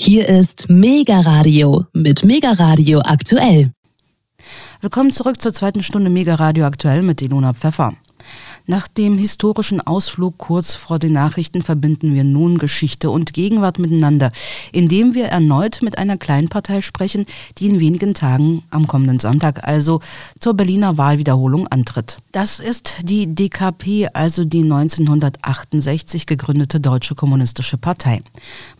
Hier ist Mega Radio mit Mega Radio aktuell. Willkommen zurück zur zweiten Stunde Mega Radio aktuell mit Ilona Pfeffer. Nach dem historischen Ausflug kurz vor den Nachrichten verbinden wir nun Geschichte und Gegenwart miteinander, indem wir erneut mit einer kleinen Partei sprechen, die in wenigen Tagen am kommenden Sonntag also zur Berliner Wahlwiederholung antritt. Das ist die DKP, also die 1968 gegründete Deutsche Kommunistische Partei.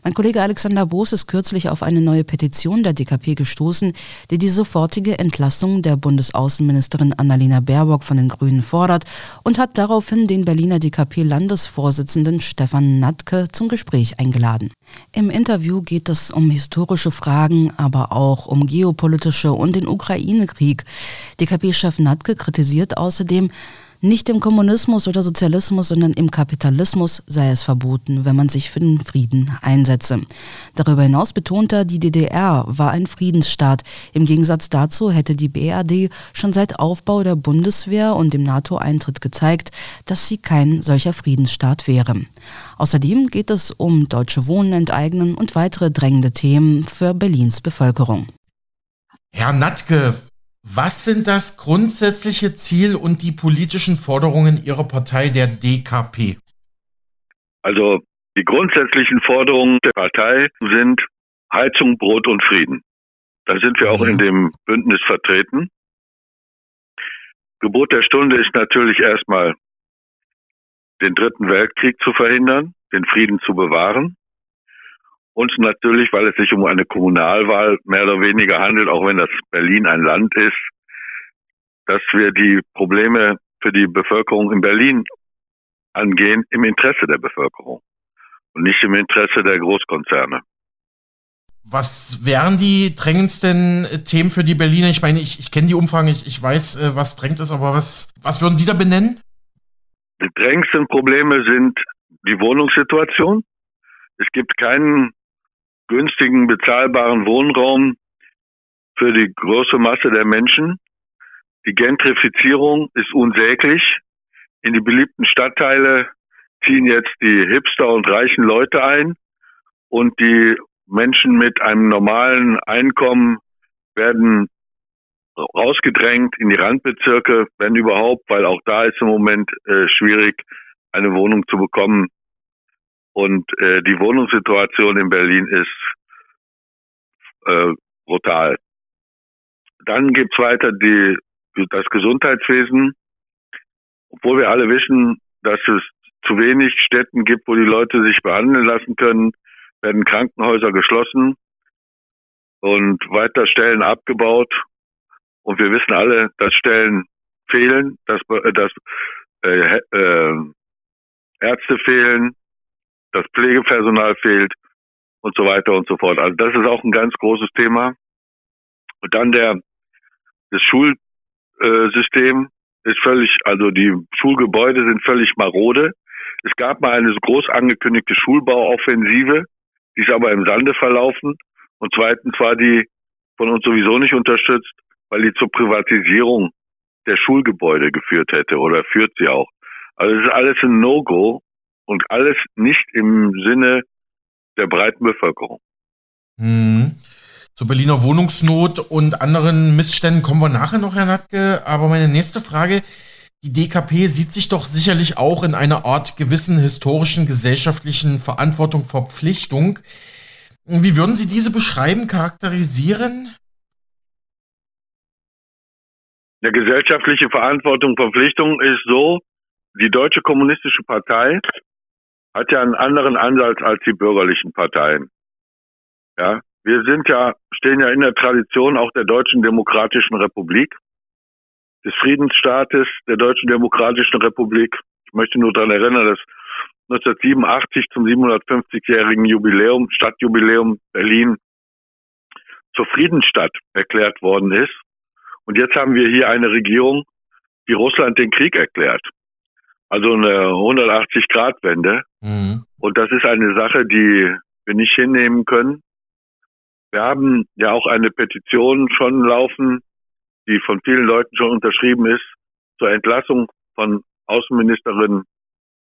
Mein Kollege Alexander Boos ist kürzlich auf eine neue Petition der DKP gestoßen, die die sofortige Entlassung der Bundesaußenministerin Annalena Baerbock von den Grünen fordert und hat daraufhin den Berliner DKP-Landesvorsitzenden Stefan Natke zum Gespräch eingeladen. Im Interview geht es um historische Fragen, aber auch um geopolitische und den Ukraine-Krieg. DKP-Chef Natke kritisiert außerdem, nicht im Kommunismus oder Sozialismus, sondern im Kapitalismus sei es verboten, wenn man sich für den Frieden einsetze. Darüber hinaus betont er, die DDR war ein Friedensstaat. Im Gegensatz dazu hätte die BRD schon seit Aufbau der Bundeswehr und dem NATO-Eintritt gezeigt, dass sie kein solcher Friedensstaat wäre. Außerdem geht es um deutsche Wohnen enteignen und weitere drängende Themen für Berlins Bevölkerung. Herr Natke, was sind das grundsätzliche Ziel und die politischen Forderungen Ihrer Partei, der DKP? Also die grundsätzlichen Forderungen der Partei sind Heizung, Brot und Frieden. Da sind wir auch in mhm. dem Bündnis vertreten. Gebot der Stunde ist natürlich erstmal den Dritten Weltkrieg zu verhindern, den Frieden zu bewahren. Und natürlich, weil es sich um eine Kommunalwahl mehr oder weniger handelt, auch wenn das Berlin ein Land ist, dass wir die Probleme für die Bevölkerung in Berlin angehen im Interesse der Bevölkerung und nicht im Interesse der Großkonzerne. Was wären die drängendsten Themen für die Berliner? Ich meine, ich, ich kenne die Umfragen, ich, ich weiß, äh, was drängt ist, aber was, was würden Sie da benennen? Die drängendsten Probleme sind die Wohnungssituation. Es gibt keinen günstigen, bezahlbaren Wohnraum für die große Masse der Menschen. Die Gentrifizierung ist unsäglich. In die beliebten Stadtteile ziehen jetzt die Hipster und reichen Leute ein und die Menschen mit einem normalen Einkommen werden rausgedrängt in die Randbezirke, wenn überhaupt, weil auch da ist im Moment äh, schwierig, eine Wohnung zu bekommen. Und äh, die Wohnungssituation in Berlin ist äh, brutal. Dann gibt's weiter die, das Gesundheitswesen. Obwohl wir alle wissen, dass es zu wenig Städten gibt, wo die Leute sich behandeln lassen können, werden Krankenhäuser geschlossen und weiter Stellen abgebaut. Und wir wissen alle, dass Stellen fehlen, dass, äh, dass äh, äh, Ärzte fehlen, das Pflegepersonal fehlt und so weiter und so fort. Also das ist auch ein ganz großes Thema. Und dann der das Schulsystem ist völlig, also die Schulgebäude sind völlig marode. Es gab mal eine groß angekündigte Schulbauoffensive, die ist aber im Sande verlaufen. Und zweitens war die von uns sowieso nicht unterstützt, weil die zur Privatisierung der Schulgebäude geführt hätte oder führt sie auch. Also es ist alles ein No-Go und alles nicht im Sinne der breiten Bevölkerung. Hm. Zur Berliner Wohnungsnot und anderen Missständen kommen wir nachher noch, Herr Natke. Aber meine nächste Frage, die DKP sieht sich doch sicherlich auch in einer Art gewissen historischen, gesellschaftlichen Verantwortung, Verpflichtung. Wie würden Sie diese beschreiben, charakterisieren? Der gesellschaftliche Verantwortung, Verpflichtung ist so, die Deutsche Kommunistische Partei hat ja einen anderen Ansatz als die bürgerlichen Parteien. Ja, wir sind ja, stehen ja in der Tradition auch der Deutschen Demokratischen Republik, des Friedensstaates der Deutschen Demokratischen Republik. Ich möchte nur daran erinnern, dass 1987 zum 750-jährigen Jubiläum, Stadtjubiläum Berlin zur Friedensstadt erklärt worden ist. Und jetzt haben wir hier eine Regierung, die Russland den Krieg erklärt. Also eine 180-Grad-Wende. Mhm. Und das ist eine Sache, die wir nicht hinnehmen können. Wir haben ja auch eine Petition schon laufen, die von vielen Leuten schon unterschrieben ist, zur Entlassung von Außenministerin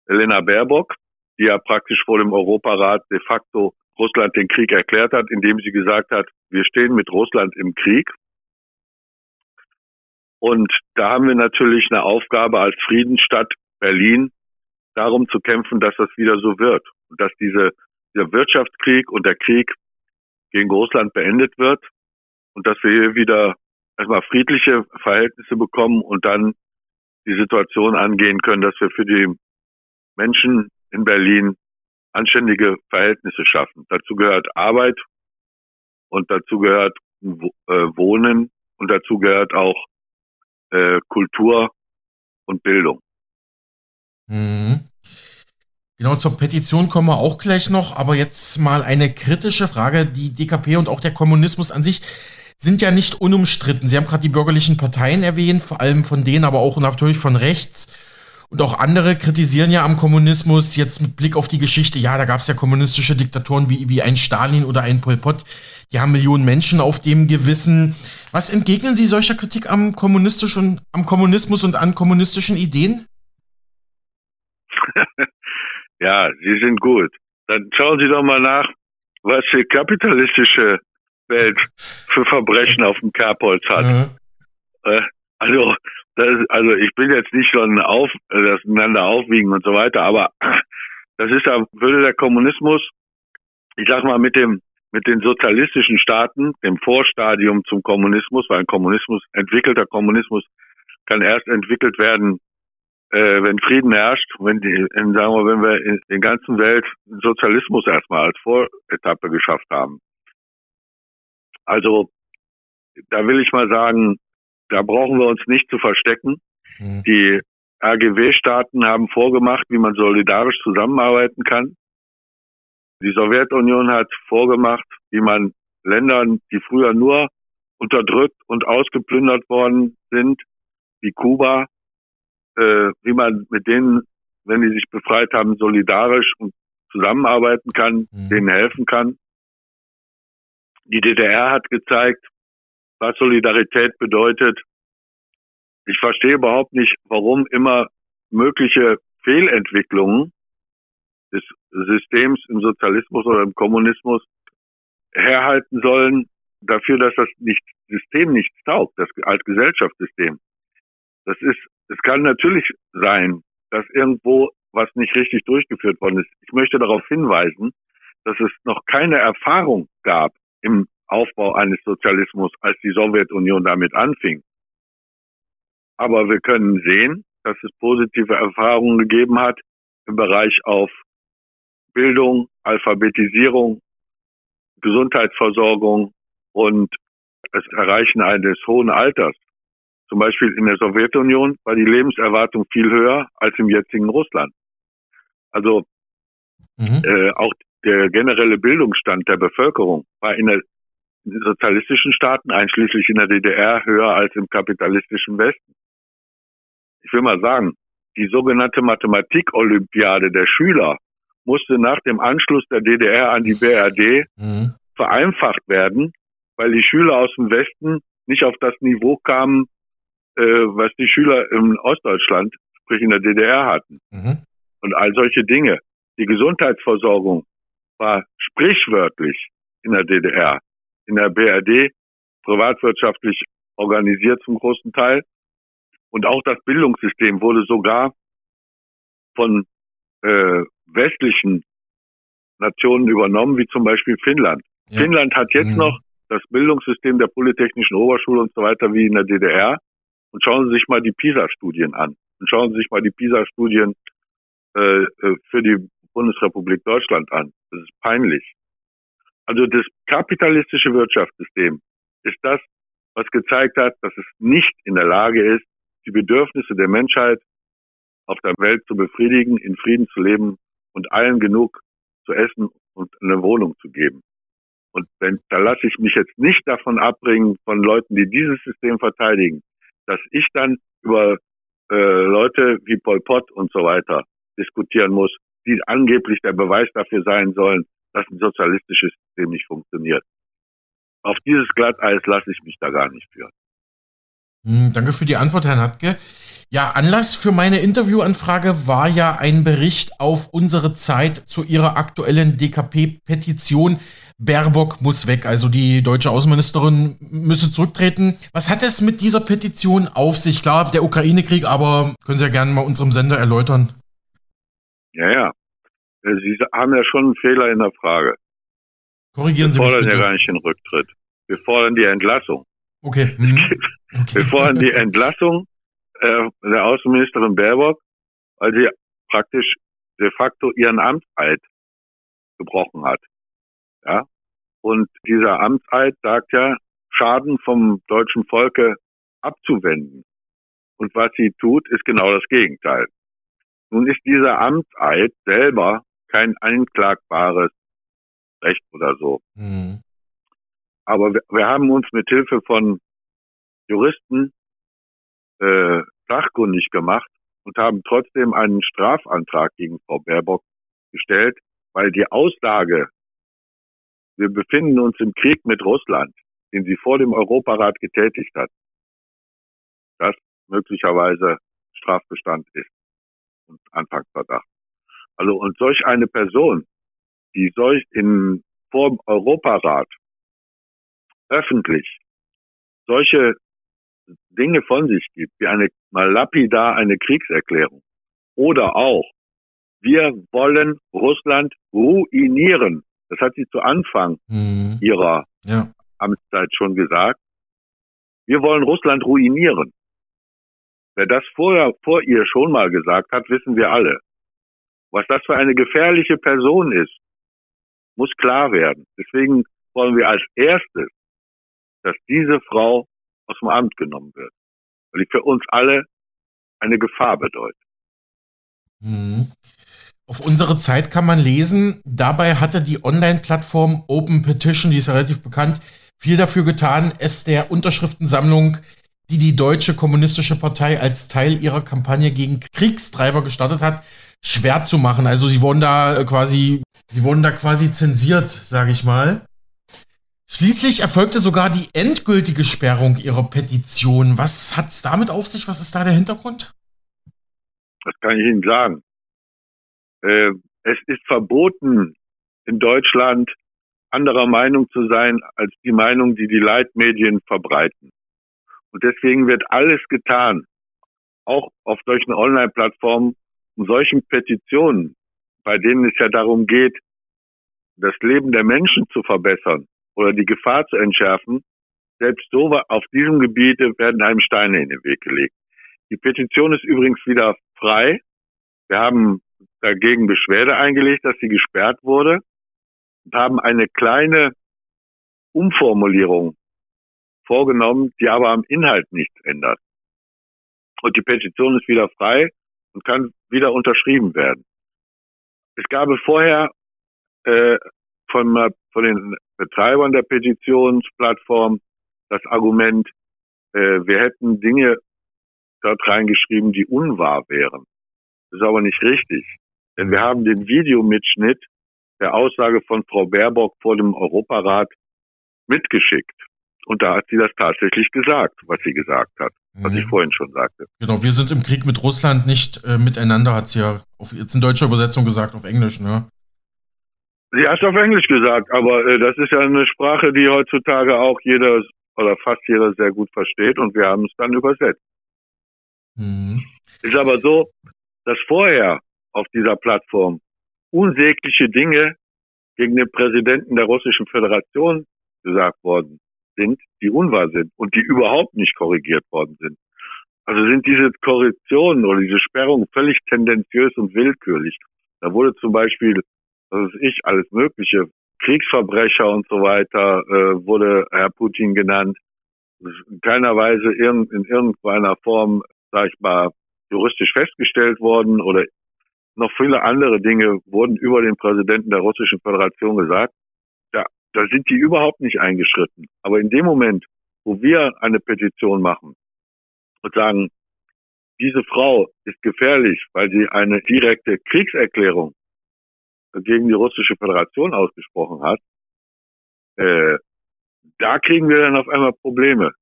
Elena Baerbock, die ja praktisch vor dem Europarat de facto Russland den Krieg erklärt hat, indem sie gesagt hat, wir stehen mit Russland im Krieg. Und da haben wir natürlich eine Aufgabe als Friedensstadt Berlin, darum zu kämpfen, dass das wieder so wird. Und dass diese, dieser Wirtschaftskrieg und der Krieg gegen Russland beendet wird und dass wir hier wieder erstmal friedliche Verhältnisse bekommen und dann die Situation angehen können, dass wir für die Menschen in Berlin anständige Verhältnisse schaffen. Dazu gehört Arbeit und dazu gehört äh, Wohnen und dazu gehört auch äh, Kultur und Bildung. Mhm. Genau, zur Petition kommen wir auch gleich noch, aber jetzt mal eine kritische Frage. Die DKP und auch der Kommunismus an sich sind ja nicht unumstritten. Sie haben gerade die bürgerlichen Parteien erwähnt, vor allem von denen, aber auch natürlich von rechts. Und auch andere kritisieren ja am Kommunismus jetzt mit Blick auf die Geschichte, ja, da gab es ja kommunistische Diktatoren wie, wie ein Stalin oder ein Pol Pot, die haben Millionen Menschen auf dem Gewissen. Was entgegnen Sie solcher Kritik am kommunistischen, am Kommunismus und an kommunistischen Ideen? Ja, Sie sind gut. Dann schauen Sie doch mal nach, was die kapitalistische Welt für Verbrechen auf dem Kerbholz hat. Mhm. Äh, also, das, also ich bin jetzt nicht schon auf, das miteinander aufwiegen und so weiter, aber das ist ja, würde der Kommunismus, ich sag mal, mit dem, mit den sozialistischen Staaten, dem Vorstadium zum Kommunismus, weil ein Kommunismus, entwickelter Kommunismus kann erst entwickelt werden, äh, wenn Frieden herrscht, wenn die, in, sagen wir, wenn wir in der ganzen Welt Sozialismus erstmal als Voretappe geschafft haben. Also da will ich mal sagen, da brauchen wir uns nicht zu verstecken. Mhm. Die AGW-Staaten haben vorgemacht, wie man solidarisch zusammenarbeiten kann. Die Sowjetunion hat vorgemacht, wie man Ländern, die früher nur unterdrückt und ausgeplündert worden sind, wie Kuba, äh, wie man mit denen, wenn die sich befreit haben, solidarisch und zusammenarbeiten kann, mhm. denen helfen kann. Die DDR hat gezeigt, was Solidarität bedeutet. Ich verstehe überhaupt nicht, warum immer mögliche Fehlentwicklungen des Systems im Sozialismus oder im Kommunismus herhalten sollen dafür, dass das nicht, System nichts taugt, das als Gesellschaftssystem. Das ist es kann natürlich sein, dass irgendwo was nicht richtig durchgeführt worden ist. Ich möchte darauf hinweisen, dass es noch keine Erfahrung gab im Aufbau eines Sozialismus, als die Sowjetunion damit anfing. Aber wir können sehen, dass es positive Erfahrungen gegeben hat im Bereich auf Bildung, Alphabetisierung, Gesundheitsversorgung und das Erreichen eines hohen Alters. Zum Beispiel in der Sowjetunion war die Lebenserwartung viel höher als im jetzigen Russland. Also mhm. äh, auch der generelle Bildungsstand der Bevölkerung war in, der, in den sozialistischen Staaten, einschließlich in der DDR, höher als im kapitalistischen Westen. Ich will mal sagen, die sogenannte Mathematik-Olympiade der Schüler musste nach dem Anschluss der DDR an die BRD mhm. vereinfacht werden, weil die Schüler aus dem Westen nicht auf das Niveau kamen, äh, was die Schüler in Ostdeutschland, sprich in der DDR hatten. Mhm. Und all solche Dinge. Die Gesundheitsversorgung war sprichwörtlich in der DDR, in der BRD, privatwirtschaftlich organisiert zum großen Teil. Und auch das Bildungssystem wurde sogar von äh, westlichen Nationen übernommen, wie zum Beispiel Finnland. Ja. Finnland hat jetzt mhm. noch das Bildungssystem der Polytechnischen Oberschule und so weiter wie in der DDR. Und schauen Sie sich mal die PISA-Studien an. Und schauen Sie sich mal die PISA-Studien äh, äh, für die Bundesrepublik Deutschland an. Das ist peinlich. Also das kapitalistische Wirtschaftssystem ist das, was gezeigt hat, dass es nicht in der Lage ist, die Bedürfnisse der Menschheit auf der Welt zu befriedigen, in Frieden zu leben und allen genug zu essen und eine Wohnung zu geben. Und wenn, da lasse ich mich jetzt nicht davon abbringen von Leuten, die dieses System verteidigen, dass ich dann über äh, Leute wie Pol Pot und so weiter diskutieren muss, die angeblich der Beweis dafür sein sollen, dass ein sozialistisches System nicht funktioniert. Auf dieses Glatteis lasse ich mich da gar nicht führen. Hm, danke für die Antwort, Herr Natke. Ja, Anlass für meine Interviewanfrage war ja ein Bericht auf unsere Zeit zu ihrer aktuellen DKP-Petition. Baerbock muss weg, also die deutsche Außenministerin müsse zurücktreten. Was hat es mit dieser Petition auf sich? Klar, der Ukraine-Krieg, aber können Sie ja gerne mal unserem Sender erläutern. Ja, ja. Sie haben ja schon einen Fehler in der Frage. Korrigieren Sie Wir mich fordern bitte. ja gar nicht den Rücktritt. Wir fordern die Entlassung. Okay. Mhm. okay. Wir fordern die Entlassung äh, der Außenministerin Baerbock, weil sie praktisch de facto ihren Amtseid gebrochen hat. Ja? Und dieser Amtseid sagt ja, Schaden vom deutschen Volke abzuwenden. Und was sie tut, ist genau das Gegenteil. Nun ist dieser Amtseid selber kein einklagbares Recht oder so. Mhm. Aber wir, wir haben uns mit Hilfe von Juristen äh, sachkundig gemacht und haben trotzdem einen Strafantrag gegen Frau Baerbock gestellt, weil die Aussage, wir befinden uns im Krieg mit Russland, den sie vor dem Europarat getätigt hat, das möglicherweise Strafbestand ist und Anfangsverdacht. Also und solch eine Person, die solch in vor dem Europarat öffentlich solche Dinge von sich gibt, wie eine mal lapidar eine Kriegserklärung oder auch wir wollen Russland ruinieren. Das hat sie zu Anfang Mhm. ihrer Ja. Amtszeit schon gesagt. Wir wollen Russland ruinieren. Wer das vorher, vor ihr schon mal gesagt hat, wissen wir alle. Was das für eine gefährliche Person ist, muss klar werden. Deswegen wollen wir als erstes, dass diese Frau aus dem Amt genommen wird. Weil die für uns alle eine Gefahr bedeutet. Mhm. Auf unsere Zeit kann man lesen, dabei hatte die Online-Plattform Open Petition, die ist ja relativ bekannt, viel dafür getan, es der Unterschriftensammlung, die die Deutsche Kommunistische Partei als Teil ihrer Kampagne gegen Kriegstreiber gestartet hat, schwer zu machen. Also sie wurden da äh, quasi, sie wurden da quasi zensiert, sage ich mal. Schließlich erfolgte sogar die endgültige Sperrung ihrer Petition. Was hat's damit auf sich? Was ist da der Hintergrund? Das kann ich Ihnen sagen. Äh, es ist verboten, in Deutschland anderer Meinung zu sein als die Meinung, die die Leitmedien verbreiten. Und deswegen wird alles getan, auch auf solchen Online-Plattformen, um solchen Petitionen, bei denen es ja darum geht, das Leben der Menschen zu verbessern oder die Gefahr zu entschärfen, selbst so auf diesem Gebiet werden einem Steine in den Weg gelegt. Die Petition ist übrigens wieder frei. Wir haben dagegen Beschwerde eingelegt, dass sie gesperrt wurde und haben eine kleine Umformulierung vorgenommen, die aber am Inhalt nichts ändert. Und die Petition ist wieder frei und kann wieder unterschrieben werden. Es gab vorher äh, von, von den Betreibern der Petitionsplattform das Argument, äh, wir hätten Dinge dort reingeschrieben, die unwahr wären. Das ist aber nicht richtig. Denn wir haben den Videomitschnitt der Aussage von Frau Baerbock vor dem Europarat mitgeschickt. Und da hat sie das tatsächlich gesagt, was sie gesagt hat, was ich Mhm. vorhin schon sagte. Genau, wir sind im Krieg mit Russland nicht äh, miteinander, hat sie ja auf, jetzt in deutscher Übersetzung gesagt, auf Englisch, ne? Sie hat es auf Englisch gesagt, aber äh, das ist ja eine Sprache, die heutzutage auch jeder oder fast jeder sehr gut versteht und wir haben es dann übersetzt. Mhm. Ist aber so, dass vorher auf dieser Plattform unsägliche Dinge gegen den Präsidenten der Russischen Föderation gesagt worden sind, die unwahr sind und die überhaupt nicht korrigiert worden sind. Also sind diese Korrektionen oder diese Sperrungen völlig tendenziös und willkürlich. Da wurde zum Beispiel, was weiß ich, alles Mögliche, Kriegsverbrecher und so weiter, äh, wurde Herr Putin genannt. In keiner Weise irgend, in irgendeiner Form, sag ich mal, juristisch festgestellt worden oder noch viele andere Dinge wurden über den Präsidenten der Russischen Föderation gesagt. Ja, da sind die überhaupt nicht eingeschritten. Aber in dem Moment, wo wir eine Petition machen und sagen, diese Frau ist gefährlich, weil sie eine direkte Kriegserklärung gegen die Russische Föderation ausgesprochen hat, äh, da kriegen wir dann auf einmal Probleme.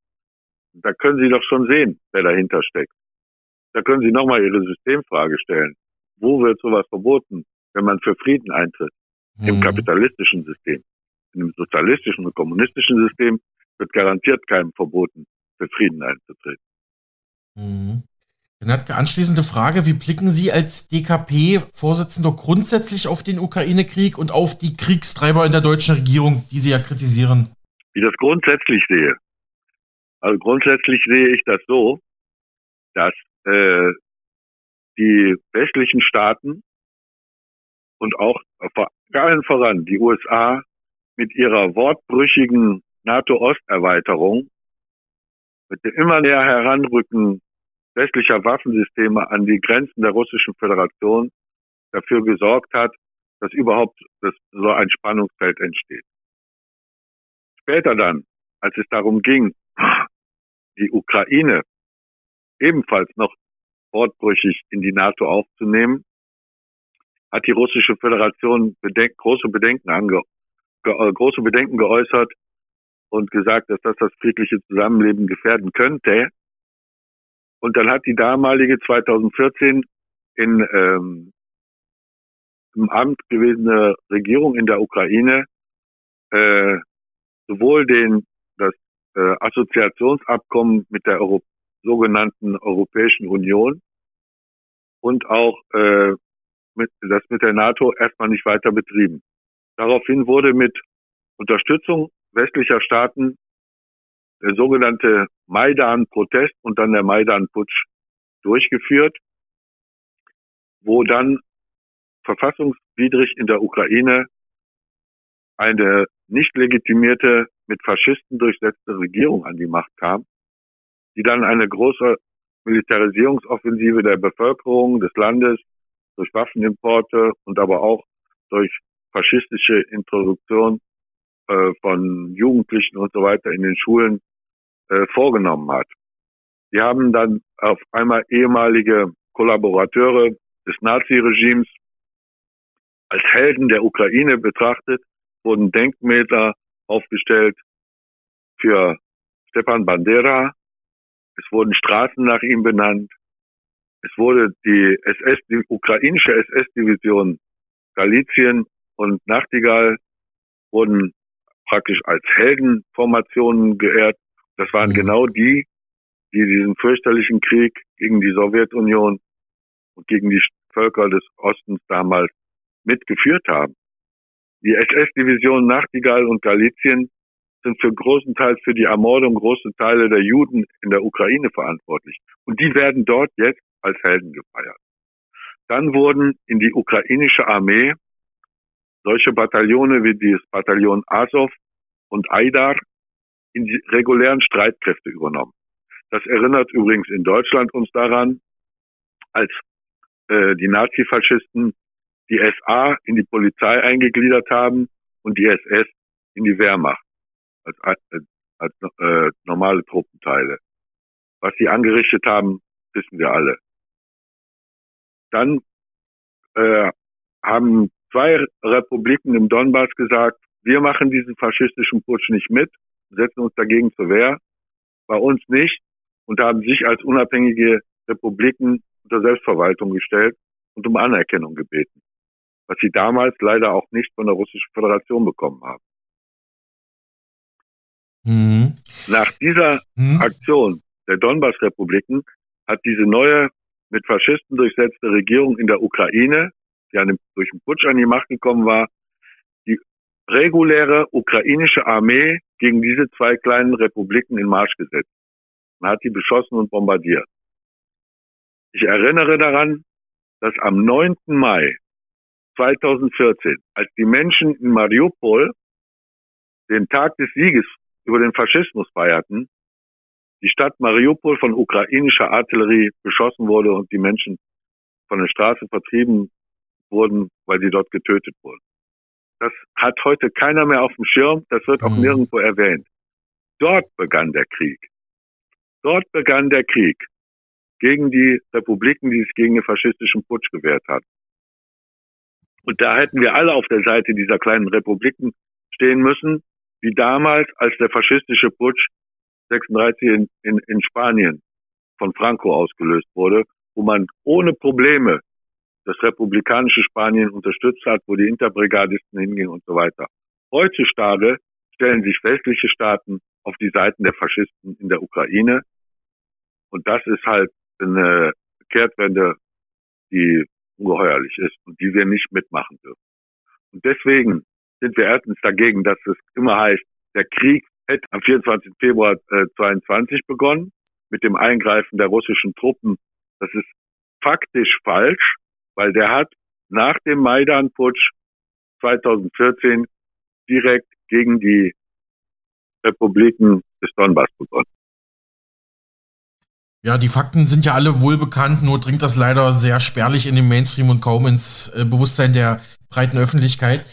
Da können Sie doch schon sehen, wer dahinter steckt. Da können Sie nochmal Ihre Systemfrage stellen. Wo wird sowas verboten, wenn man für Frieden eintritt? Mhm. Im kapitalistischen System. Dem sozialistischen und kommunistischen System wird garantiert keinem verboten, für Frieden einzutreten. Mhm. Dann hat anschließende Frage, wie blicken Sie als DKP-Vorsitzender grundsätzlich auf den Ukraine-Krieg und auf die Kriegstreiber in der deutschen Regierung, die Sie ja kritisieren? Wie das grundsätzlich sehe. Also grundsätzlich sehe ich das so, dass äh, die westlichen Staaten und auch vor allen voran die USA mit ihrer wortbrüchigen NATO-Osterweiterung, mit dem immer näher Heranrücken westlicher Waffensysteme an die Grenzen der Russischen Föderation dafür gesorgt hat, dass überhaupt das, so ein Spannungsfeld entsteht. Später dann, als es darum ging, die Ukraine ebenfalls noch wortbrüchig in die NATO aufzunehmen, hat die Russische Föderation bedenk große Bedenken ange äh, große Bedenken geäußert und gesagt, dass das das friedliche Zusammenleben gefährden könnte. Und dann hat die damalige 2014 in ähm, im Amt gewesene Regierung in der Ukraine äh, sowohl den das äh, Assoziationsabkommen mit der Euro sogenannten Europäischen Union und auch äh, mit, das mit der NATO erstmal nicht weiter betrieben. Daraufhin wurde mit Unterstützung westlicher Staaten der sogenannte Maidan-Protest und dann der Maidan-Putsch durchgeführt, wo dann verfassungswidrig in der Ukraine eine nicht legitimierte, mit Faschisten durchsetzte Regierung an die Macht kam, die dann eine große Militarisierungsoffensive der Bevölkerung des Landes durch Waffenimporte und aber auch durch faschistische Introduktion äh, von Jugendlichen und so weiter in den Schulen äh, vorgenommen hat. Die haben dann auf einmal ehemalige Kollaborateure des Naziregimes als Helden der Ukraine betrachtet, wurden Denkmäler aufgestellt für Stepan Bandera. Es wurden Straßen nach ihm benannt. Es wurde die SS, die ukrainische SS-Division Galizien und Nachtigall wurden praktisch als Heldenformationen geehrt. Das waren mhm. genau die, die diesen fürchterlichen Krieg gegen die Sowjetunion und gegen die Völker des Ostens damals mitgeführt haben. Die SS-Division Nachtigall und Galizien sind für großen Teil für die Ermordung großer Teile der Juden in der Ukraine verantwortlich. Und die werden dort jetzt als Helden gefeiert. Dann wurden in die ukrainische Armee solche Bataillone wie das Bataillon Azov und Aidar in die regulären Streitkräfte übernommen. Das erinnert übrigens in Deutschland uns daran, als äh, die Nazifaschisten die SA in die Polizei eingegliedert haben und die SS in die Wehrmacht als, als, äh, normale Truppenteile. Was sie angerichtet haben, wissen wir alle. Dann äh, haben zwei Republiken im Donbass gesagt, wir machen diesen faschistischen Putsch nicht mit, setzen uns dagegen zur Wehr, bei uns nicht und haben sich als unabhängige Republiken unter Selbstverwaltung gestellt und um Anerkennung gebeten, was sie damals leider auch nicht von der Russischen Föderation bekommen haben. Mhm. Nach dieser mhm. Aktion der Donbass-Republiken hat diese neue mit Faschisten durchsetzte Regierung in der Ukraine die an dem, durch den Putsch an die Macht gekommen war, die reguläre ukrainische Armee gegen diese zwei kleinen Republiken in Marsch gesetzt. Man hat die beschossen und bombardiert. Ich erinnere daran, dass am 9. Mai 2014, als die Menschen in Mariupol den Tag des Sieges über den Faschismus feierten, die Stadt Mariupol von ukrainischer Artillerie beschossen wurde und die Menschen von der Straße vertrieben wurden, weil sie dort getötet wurden. Das hat heute keiner mehr auf dem Schirm, das wird auch mhm. nirgendwo erwähnt. Dort begann der Krieg. Dort begann der Krieg gegen die Republiken, die sich gegen den faschistischen Putsch gewehrt hat. Und da hätten wir alle auf der Seite dieser kleinen Republiken stehen müssen, wie damals, als der faschistische Putsch 36 in, in, in Spanien von Franco ausgelöst wurde wo man ohne Probleme das republikanische Spanien unterstützt hat, wo die Interbrigadisten hingingen und so weiter. Heutzutage stellen sich westliche Staaten auf die Seiten der Faschisten in der Ukraine. Und das ist halt eine Kehrtwende, die ungeheuerlich ist und die wir nicht mitmachen dürfen. Und deswegen sind wir erstens dagegen, dass es immer heißt, der Krieg hätte am 24. Februar äh, 22 begonnen mit dem Eingreifen der russischen Truppen. Das ist faktisch falsch, weil der hat nach dem Maidan-Putsch 2014 direkt gegen die Republiken des Donbass begonnen. Ja, die Fakten sind ja alle wohlbekannt, nur dringt das leider sehr spärlich in den Mainstream und kaum ins äh, Bewusstsein der breiten Öffentlichkeit.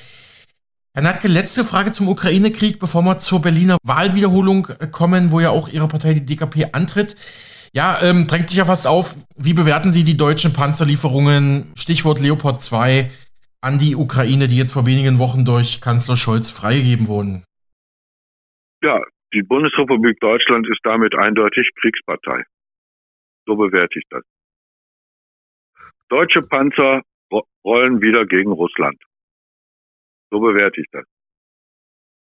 Herr Natke, letzte Frage zum Ukraine-Krieg, bevor wir zur Berliner Wahlwiederholung äh, kommen, wo ja auch Ihre Partei, die DKP, antritt. Ja, ähm, drängt sich ja fast auf. Wie bewerten Sie die deutschen Panzerlieferungen, Stichwort Leopard 2, an die Ukraine, die jetzt vor wenigen Wochen durch Kanzler Scholz freigegeben wurden? Ja, die Bundesrepublik Deutschland ist damit eindeutig Kriegspartei. So bewerte ich das. Deutsche Panzer rollen wieder gegen Russland. So bewerte ich das.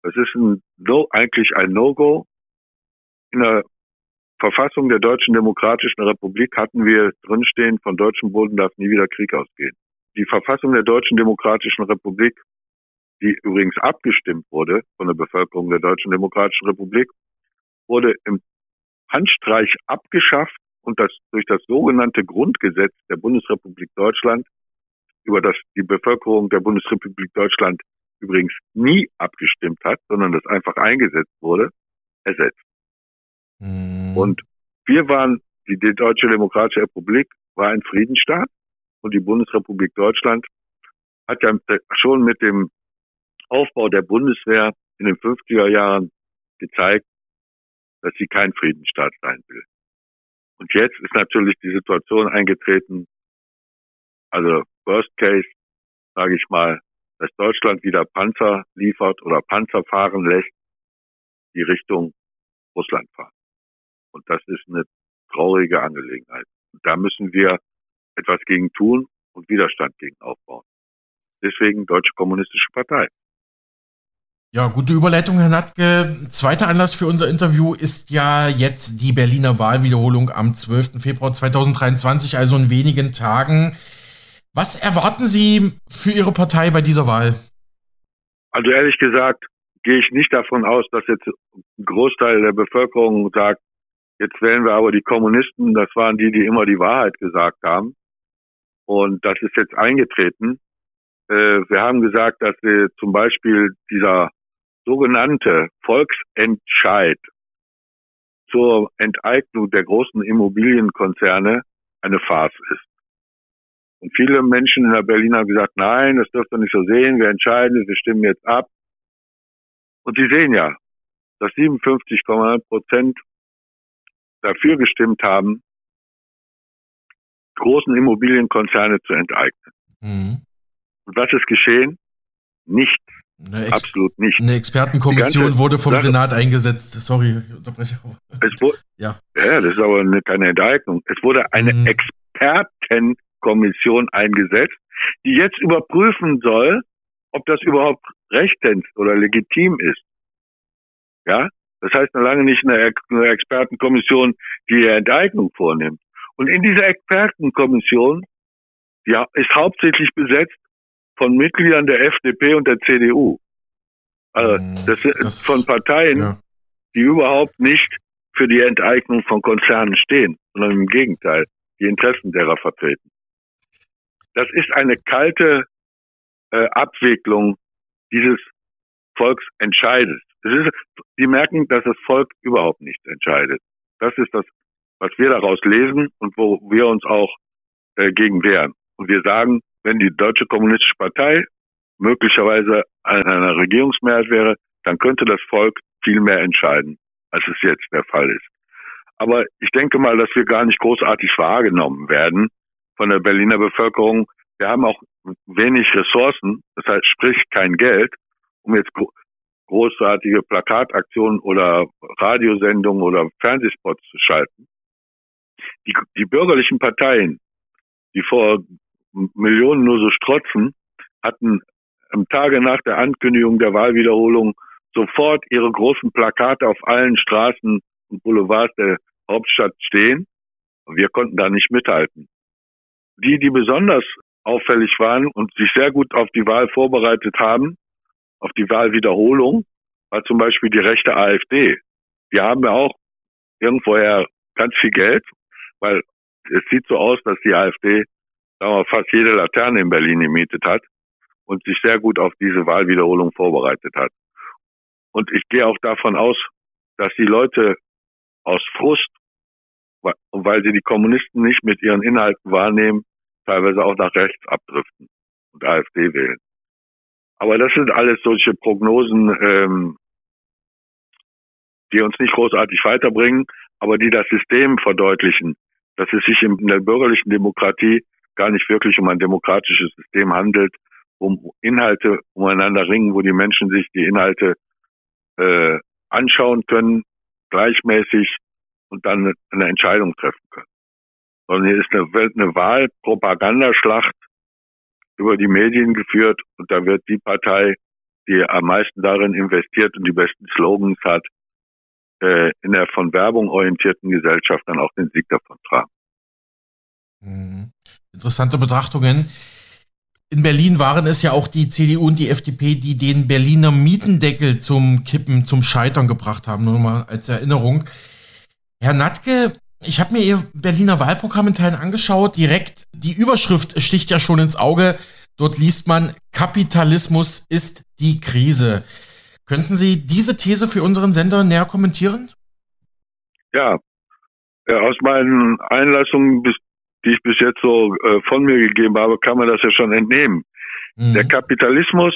Das ist ein no, eigentlich ein No-Go. In der Verfassung der Deutschen Demokratischen Republik hatten wir drinstehen, von deutschem Boden darf nie wieder Krieg ausgehen. Die Verfassung der Deutschen Demokratischen Republik, die übrigens abgestimmt wurde von der Bevölkerung der Deutschen Demokratischen Republik, wurde im Handstreich abgeschafft und das durch das sogenannte Grundgesetz der Bundesrepublik Deutschland, über das die Bevölkerung der Bundesrepublik Deutschland übrigens nie abgestimmt hat, sondern das einfach eingesetzt wurde, ersetzt. Mhm. Und wir waren, die, die Deutsche Demokratische Republik war ein Friedensstaat und die Bundesrepublik Deutschland hat ja schon mit dem Aufbau der Bundeswehr in den 50er Jahren gezeigt, dass sie kein Friedensstaat sein will. Und jetzt ist natürlich die Situation eingetreten, also Worst Case, sage ich mal, dass Deutschland wieder Panzer liefert oder Panzer fahren lässt, die Richtung Russland fahren. Und das ist eine traurige Angelegenheit. Und da müssen wir etwas gegen tun und Widerstand gegen aufbauen. Deswegen Deutsche Kommunistische Partei. Ja, gute Überleitung, Herr Natke. Zweiter Anlass für unser Interview ist ja jetzt die Berliner Wahlwiederholung am 12. Februar 2023, also in wenigen Tagen. Was erwarten Sie für Ihre Partei bei dieser Wahl? Also ehrlich gesagt gehe ich nicht davon aus, dass jetzt ein Großteil der Bevölkerung sagt, jetzt wählen wir aber die Kommunisten, das waren die, die immer die Wahrheit gesagt haben. Und das ist jetzt eingetreten. Äh, wir haben gesagt, dass wir zum Beispiel dieser sogenannte Volksentscheid zur Enteignung der großen Immobilienkonzerne eine Farce ist. Und viele Menschen in der Berlin haben gesagt, nein, das dürft ihr nicht so sehen, wir entscheiden, wir stimmen jetzt ab. Und Sie sehen ja, dass 57,9 Prozent dafür gestimmt haben, großen Immobilienkonzerne zu enteignen. Mhm. Und was ist geschehen? Nichts. Absolut nicht. Eine Expertenkommission ganze, wurde vom Senat eingesetzt. Sorry, ich unterbreche. Es wurde, ja. ja, das ist aber eine, keine Enteignung. Es wurde eine mhm. Expertenkommission eingesetzt, die jetzt überprüfen soll, ob das überhaupt rechtens oder legitim ist. Ja, das heißt noch lange nicht eine, eine Expertenkommission, die Enteignung vornimmt. Und in dieser Expertenkommission, ja, ist hauptsächlich besetzt von Mitgliedern der FDP und der CDU. Also hm, das das, von Parteien, ja. die überhaupt nicht für die Enteignung von Konzernen stehen, sondern im Gegenteil, die Interessen derer vertreten. Das ist eine kalte äh, Abwicklung dieses Volksentscheides. Ist, die merken, dass das Volk überhaupt nichts entscheidet. Das ist das, was wir daraus lesen und wo wir uns auch äh, gegen wehren. Und wir sagen, wenn die Deutsche Kommunistische Partei möglicherweise an einer Regierungsmehrheit wäre, dann könnte das Volk viel mehr entscheiden, als es jetzt der Fall ist. Aber ich denke mal, dass wir gar nicht großartig wahrgenommen werden von der Berliner Bevölkerung. Wir haben auch wenig Ressourcen, das heißt sprich kein Geld, um jetzt großartige Plakataktionen oder Radiosendungen oder Fernsehspots zu schalten. Die, die bürgerlichen Parteien, die vor Millionen nur so strotzen, hatten am Tage nach der Ankündigung der Wahlwiederholung sofort ihre großen Plakate auf allen Straßen und Boulevards der Hauptstadt stehen. Wir konnten da nicht mithalten. Die, die besonders auffällig waren und sich sehr gut auf die Wahl vorbereitet haben, auf die Wahlwiederholung, war zum Beispiel die rechte AfD. Die haben ja auch irgendwoher ganz viel Geld, weil es sieht so aus, dass die AfD wir, fast jede Laterne in Berlin gemietet hat und sich sehr gut auf diese Wahlwiederholung vorbereitet hat. Und ich gehe auch davon aus, dass die Leute aus Frust, weil sie die Kommunisten nicht mit ihren Inhalten wahrnehmen, teilweise auch nach rechts abdriften und AfD wählen. Aber das sind alles solche Prognosen, ähm, die uns nicht großartig weiterbringen, aber die das System verdeutlichen, dass es sich in der bürgerlichen Demokratie gar nicht wirklich um ein demokratisches System handelt, um Inhalte umeinander ringen, wo die Menschen sich die Inhalte äh, anschauen können, gleichmäßig und dann eine Entscheidung treffen können. Sondern hier ist eine, eine Wahlpropagandaschlacht über die Medien geführt und da wird die Partei, die am meisten darin investiert und die besten Slogans hat, äh, in der von Werbung orientierten Gesellschaft dann auch den Sieg davon tragen. Mhm. Interessante Betrachtungen. In Berlin waren es ja auch die CDU und die FDP, die den Berliner Mietendeckel zum Kippen, zum Scheitern gebracht haben. Nur mal als Erinnerung. Herr Natke, ich habe mir Ihr Berliner Wahlprogramm in Teilen angeschaut. Direkt die Überschrift sticht ja schon ins Auge. Dort liest man, Kapitalismus ist die Krise. Könnten Sie diese These für unseren Sender näher kommentieren? Ja, aus meinen Einlassungen die ich bis jetzt so äh, von mir gegeben habe, kann man das ja schon entnehmen. Mhm. Der Kapitalismus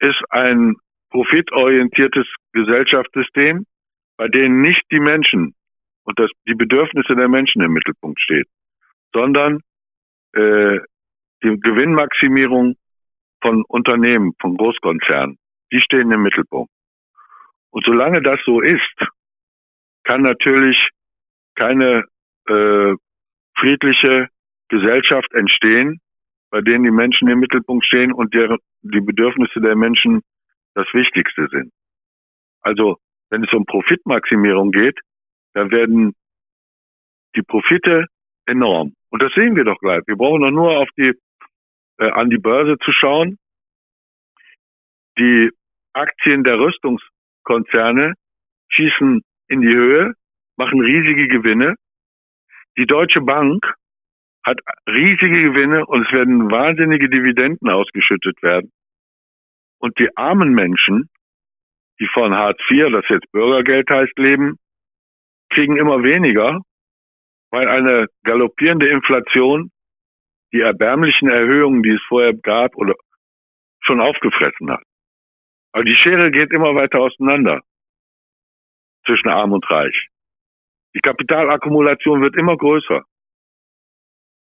ist ein profitorientiertes Gesellschaftssystem, bei dem nicht die Menschen und das, die Bedürfnisse der Menschen im Mittelpunkt steht, sondern äh, die Gewinnmaximierung von Unternehmen, von Großkonzernen, die stehen im Mittelpunkt. Und solange das so ist, kann natürlich keine äh, friedliche Gesellschaft entstehen, bei denen die Menschen im Mittelpunkt stehen und deren, die Bedürfnisse der Menschen das Wichtigste sind. Also, wenn es um Profitmaximierung geht, dann werden die Profite enorm. Und das sehen wir doch gleich. Wir brauchen doch nur auf die, äh, an die Börse zu schauen. Die Aktien der Rüstungskonzerne schießen in die Höhe, machen riesige Gewinne die Deutsche Bank hat riesige Gewinne und es werden wahnsinnige Dividenden ausgeschüttet werden. Und die armen Menschen, die von Hartz IV, das jetzt Bürgergeld heißt, leben, kriegen immer weniger, weil eine galoppierende Inflation die erbärmlichen Erhöhungen, die es vorher gab, oder schon aufgefressen hat. Aber die Schere geht immer weiter auseinander zwischen Arm und Reich. Die Kapitalakkumulation wird immer größer.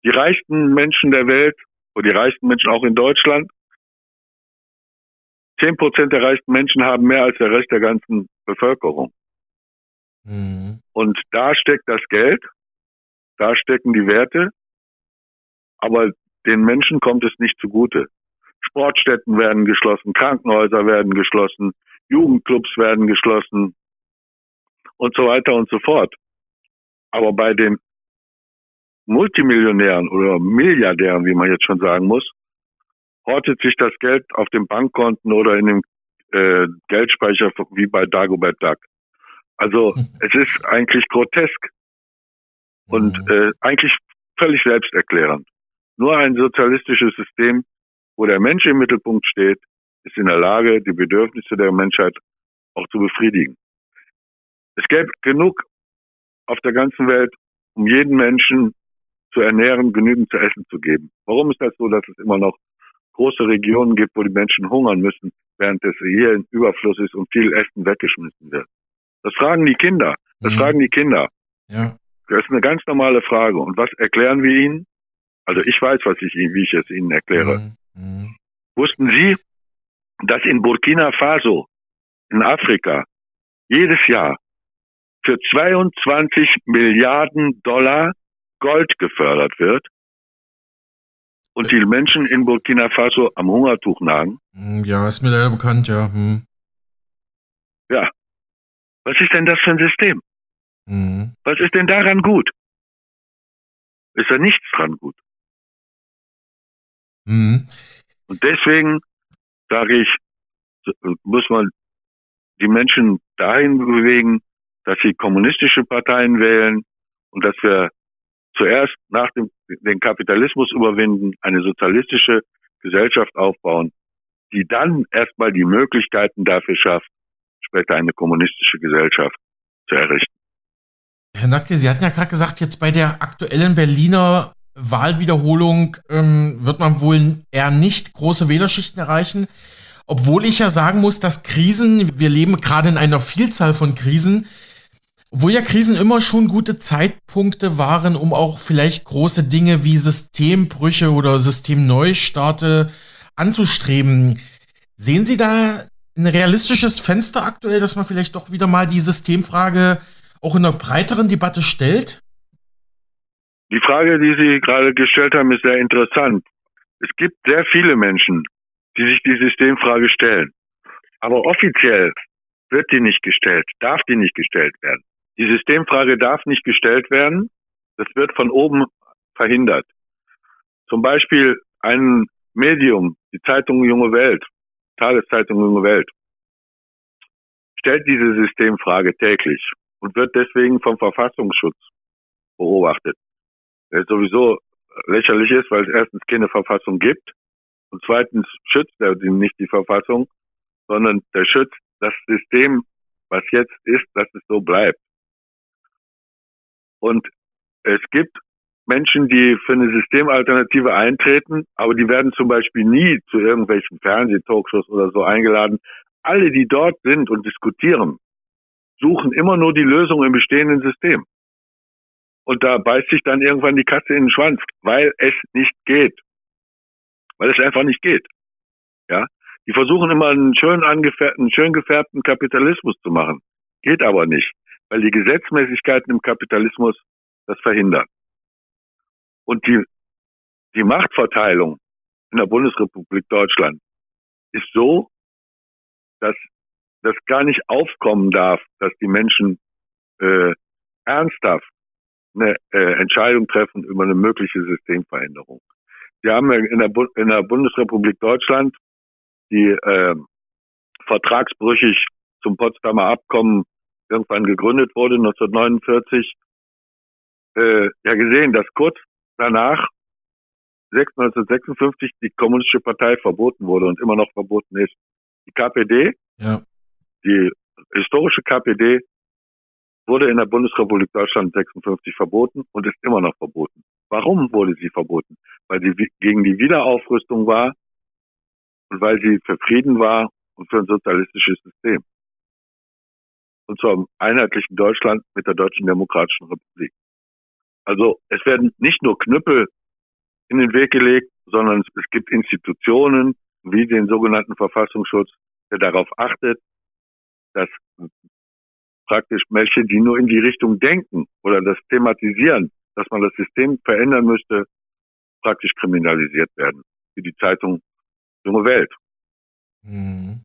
Die reichsten Menschen der Welt, oder die reichsten Menschen auch in Deutschland, zehn Prozent der reichsten Menschen haben mehr als der Rest der ganzen Bevölkerung. Mhm. Und da steckt das Geld, da stecken die Werte, aber den Menschen kommt es nicht zugute. Sportstätten werden geschlossen, Krankenhäuser werden geschlossen, Jugendclubs werden geschlossen und so weiter und so fort. Aber bei den Multimillionären oder Milliardären, wie man jetzt schon sagen muss, hortet sich das Geld auf den Bankkonten oder in dem äh, Geldspeicher wie bei Dagobert Duck. Also es ist eigentlich grotesk und mhm. äh, eigentlich völlig selbsterklärend. Nur ein sozialistisches System, wo der Mensch im Mittelpunkt steht, ist in der Lage, die Bedürfnisse der Menschheit auch zu befriedigen. Es gäbe genug auf der ganzen Welt, um jeden Menschen zu ernähren, genügend zu essen zu geben. Warum ist das so, dass es immer noch große Regionen gibt, wo die Menschen hungern müssen, während es hier in Überfluss ist und viel Essen weggeschmissen wird? Das fragen die Kinder. Das mhm. fragen die Kinder. Ja. Das ist eine ganz normale Frage. Und was erklären wir ihnen? Also ich weiß, was ich ihnen, wie ich es ihnen erkläre. Mhm. Mhm. Wussten Sie, dass in Burkina Faso, in Afrika, jedes Jahr für 22 Milliarden Dollar Gold gefördert wird und die Menschen in Burkina Faso am Hungertuch nagen. Hm, ja, ist mir leider bekannt, ja. Hm. Ja. Was ist denn das für ein System? Hm. Was ist denn daran gut? Ist da nichts dran gut. Hm. Und deswegen sage ich, muss man die Menschen dahin bewegen, dass sie kommunistische Parteien wählen und dass wir zuerst nach dem den Kapitalismus überwinden, eine sozialistische Gesellschaft aufbauen, die dann erstmal die Möglichkeiten dafür schafft, später eine kommunistische Gesellschaft zu errichten. Herr Natke, Sie hatten ja gerade gesagt, jetzt bei der aktuellen Berliner Wahlwiederholung ähm, wird man wohl eher nicht große Wählerschichten erreichen. Obwohl ich ja sagen muss, dass Krisen, wir leben gerade in einer Vielzahl von Krisen, obwohl ja Krisen immer schon gute Zeitpunkte waren, um auch vielleicht große Dinge wie Systembrüche oder Systemneustarte anzustreben. Sehen Sie da ein realistisches Fenster aktuell, dass man vielleicht doch wieder mal die Systemfrage auch in einer breiteren Debatte stellt? Die Frage, die Sie gerade gestellt haben, ist sehr interessant. Es gibt sehr viele Menschen, die sich die Systemfrage stellen. Aber offiziell wird die nicht gestellt, darf die nicht gestellt werden. Die Systemfrage darf nicht gestellt werden. Das wird von oben verhindert. Zum Beispiel ein Medium, die Zeitung Junge Welt, Tageszeitung Junge Welt, stellt diese Systemfrage täglich und wird deswegen vom Verfassungsschutz beobachtet. Der sowieso lächerlich ist, weil es erstens keine Verfassung gibt und zweitens schützt er nicht die Verfassung, sondern der schützt das System, was jetzt ist, dass es so bleibt. Und es gibt Menschen, die für eine Systemalternative eintreten, aber die werden zum Beispiel nie zu irgendwelchen Fernsehtalkshows oder so eingeladen. Alle, die dort sind und diskutieren, suchen immer nur die Lösung im bestehenden System. Und da beißt sich dann irgendwann die Katze in den Schwanz, weil es nicht geht. Weil es einfach nicht geht. Ja. Die versuchen immer einen schön angefärbten, schön gefärbten Kapitalismus zu machen. Geht aber nicht weil die Gesetzmäßigkeiten im Kapitalismus das verhindern. Und die, die Machtverteilung in der Bundesrepublik Deutschland ist so, dass das gar nicht aufkommen darf, dass die Menschen äh, ernsthaft eine äh, Entscheidung treffen über eine mögliche Systemveränderung. Wir haben in der, in der Bundesrepublik Deutschland die äh, vertragsbrüchig zum Potsdamer Abkommen irgendwann gegründet wurde, 1949, äh, ja gesehen, dass kurz danach 1956 die Kommunistische Partei verboten wurde und immer noch verboten ist. Die KPD, ja. die historische KPD, wurde in der Bundesrepublik Deutschland 56 verboten und ist immer noch verboten. Warum wurde sie verboten? Weil sie gegen die Wiederaufrüstung war und weil sie für Frieden war und für ein sozialistisches System und zwar im einheitlichen Deutschland mit der Deutschen Demokratischen Republik. Also es werden nicht nur Knüppel in den Weg gelegt, sondern es gibt Institutionen wie den sogenannten Verfassungsschutz, der darauf achtet, dass praktisch welche, die nur in die Richtung denken oder das thematisieren, dass man das System verändern müsste, praktisch kriminalisiert werden. Wie die Zeitung Junge Welt. Mhm.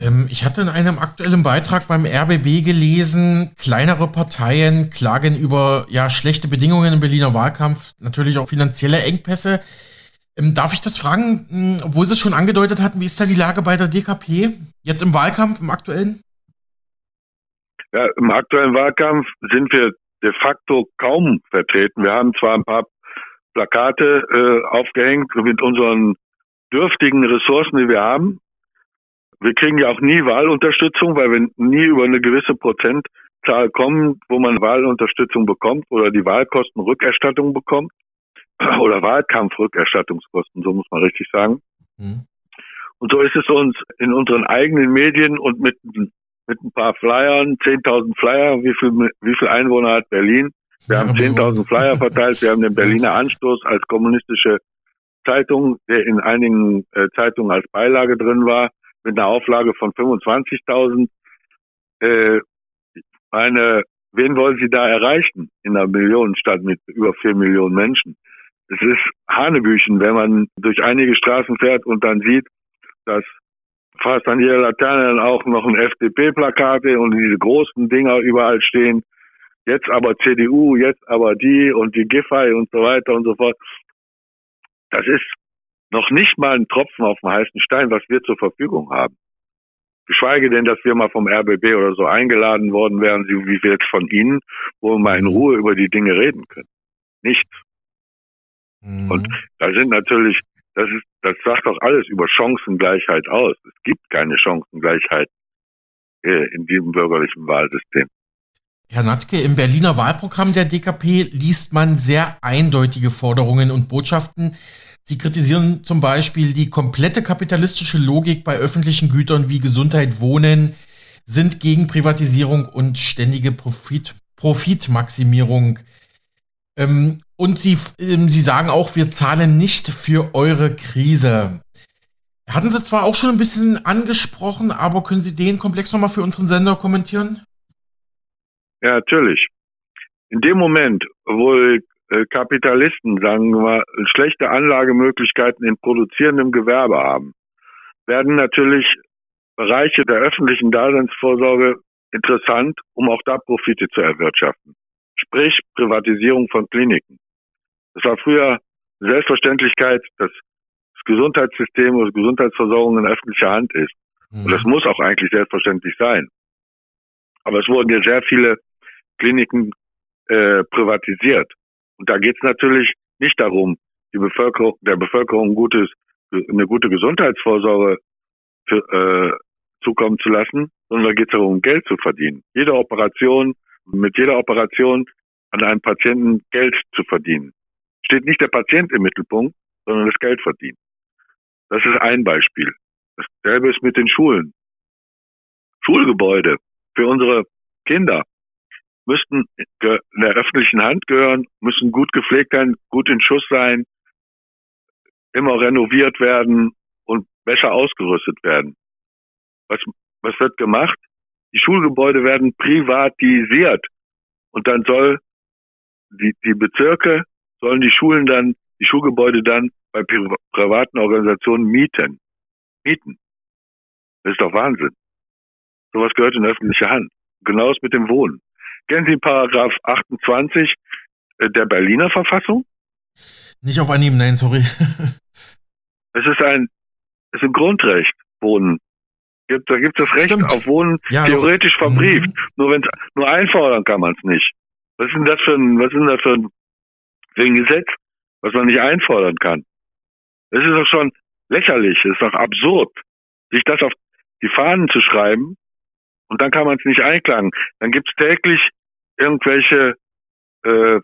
Ähm, ich hatte in einem aktuellen Beitrag beim RBB gelesen, kleinere Parteien klagen über ja, schlechte Bedingungen im Berliner Wahlkampf, natürlich auch finanzielle Engpässe. Ähm, darf ich das fragen, hm, obwohl Sie es schon angedeutet hatten, wie ist da die Lage bei der DKP? Jetzt im Wahlkampf, im aktuellen? Ja, im aktuellen Wahlkampf sind wir de facto kaum vertreten. Wir haben zwar ein paar Plakate äh, aufgehängt mit unseren dürftigen Ressourcen, die wir haben, wir kriegen ja auch nie Wahlunterstützung, weil wir nie über eine gewisse Prozentzahl kommen, wo man Wahlunterstützung bekommt oder die Wahlkostenrückerstattung bekommt oder Wahlkampfrückerstattungskosten, so muss man richtig sagen. Mhm. Und so ist es uns in unseren eigenen Medien und mit, mit ein paar Flyern, 10.000 Flyer, wie viel, wie viel Einwohner hat Berlin? Wir haben 10.000 Flyer verteilt, wir haben den Berliner Anstoß als kommunistische Zeitung, der in einigen äh, Zeitungen als Beilage drin war mit einer Auflage von 25.000. Äh, meine wen wollen Sie da erreichen in einer Millionenstadt mit über vier Millionen Menschen? Es ist Hanebüchen, wenn man durch einige Straßen fährt und dann sieht, dass fast an jeder Laterne dann auch noch ein FDP-Plakate und diese großen Dinger überall stehen. Jetzt aber CDU, jetzt aber die und die Giffey und so weiter und so fort. Das ist noch nicht mal ein Tropfen auf dem heißen Stein, was wir zur Verfügung haben. Geschweige denn, dass wir mal vom RBB oder so eingeladen worden wären, wie wir jetzt von Ihnen, wo wir mal in Ruhe über die Dinge reden können. Nichts. Mhm. Und da sind natürlich, das ist, das sagt doch alles über Chancengleichheit aus. Es gibt keine Chancengleichheit äh, in diesem bürgerlichen Wahlsystem. Herr Natke, im Berliner Wahlprogramm der DKP liest man sehr eindeutige Forderungen und Botschaften. Sie kritisieren zum Beispiel die komplette kapitalistische Logik bei öffentlichen Gütern wie Gesundheit, Wohnen, sind gegen Privatisierung und ständige Profit, Profitmaximierung. Ähm, und sie, ähm, sie sagen auch, wir zahlen nicht für eure Krise. Hatten Sie zwar auch schon ein bisschen angesprochen, aber können Sie den Komplex nochmal für unseren Sender kommentieren? Ja, natürlich. In dem Moment, wo Kapitalisten, sagen wir mal, schlechte Anlagemöglichkeiten in produzierendem Gewerbe haben, werden natürlich Bereiche der öffentlichen Daseinsvorsorge interessant, um auch da Profite zu erwirtschaften. Sprich Privatisierung von Kliniken. Es war früher Selbstverständlichkeit, dass das Gesundheitssystem oder Gesundheitsversorgung in öffentlicher Hand ist. Mhm. Und das muss auch eigentlich selbstverständlich sein. Aber es wurden ja sehr viele Kliniken äh, privatisiert. Und da geht es natürlich nicht darum, die Bevölkerung, der Bevölkerung gutes, eine gute Gesundheitsvorsorge für, äh, zukommen zu lassen, sondern da geht es darum, Geld zu verdienen. Jede Operation, mit jeder Operation an einem Patienten Geld zu verdienen steht nicht der Patient im Mittelpunkt, sondern das Geld verdient. Das ist ein Beispiel. Dasselbe ist mit den Schulen. Schulgebäude für unsere Kinder müssten in der öffentlichen Hand gehören, müssen gut gepflegt sein, gut in Schuss sein, immer renoviert werden und besser ausgerüstet werden. Was, was wird gemacht? Die Schulgebäude werden privatisiert und dann soll die, die Bezirke sollen die Schulen dann, die Schulgebäude dann bei pri privaten Organisationen mieten. Mieten. Das ist doch Wahnsinn. Sowas gehört in öffentliche Hand. Genaues mit dem Wohnen. Kennen Sie Paragraph 28 äh, der Berliner Verfassung? Nicht auf Anhieb, nein, sorry. es ist ein, es ist ein Grundrecht, Wohnen. Da gibt es das Recht Stimmt. auf Wohnen ja, theoretisch doch. verbrieft. Mhm. Nur wenn nur einfordern kann man es nicht. Was ist denn das für ein, was ist denn das für ein für ein Gesetz, was man nicht einfordern kann. Das ist doch schon lächerlich, das ist doch absurd, sich das auf die Fahnen zu schreiben und dann kann man es nicht einklagen. Dann gibt es täglich irgendwelche äh,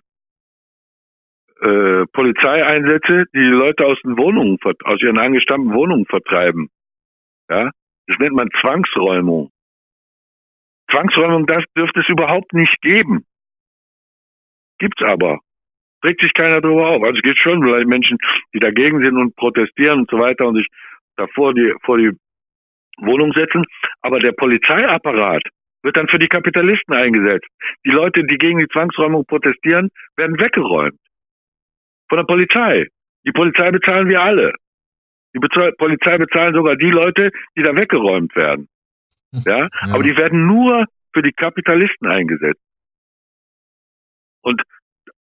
äh, Polizeieinsätze, die, die Leute aus den Wohnungen, aus ihren angestammten Wohnungen vertreiben. Ja, das nennt man Zwangsräumung. Zwangsräumung, das dürfte es überhaupt nicht geben. Gibt's aber regt sich keiner drüber auf. Also es gibt schon vielleicht Menschen, die dagegen sind und protestieren und so weiter und sich davor die, vor die Wohnung setzen. Aber der Polizeiapparat wird dann für die Kapitalisten eingesetzt. Die Leute, die gegen die Zwangsräumung protestieren, werden weggeräumt. Von der Polizei. Die Polizei bezahlen wir alle. Die Bezahl Polizei bezahlen sogar die Leute, die da weggeräumt werden. Ja? ja? Aber die werden nur für die Kapitalisten eingesetzt. Und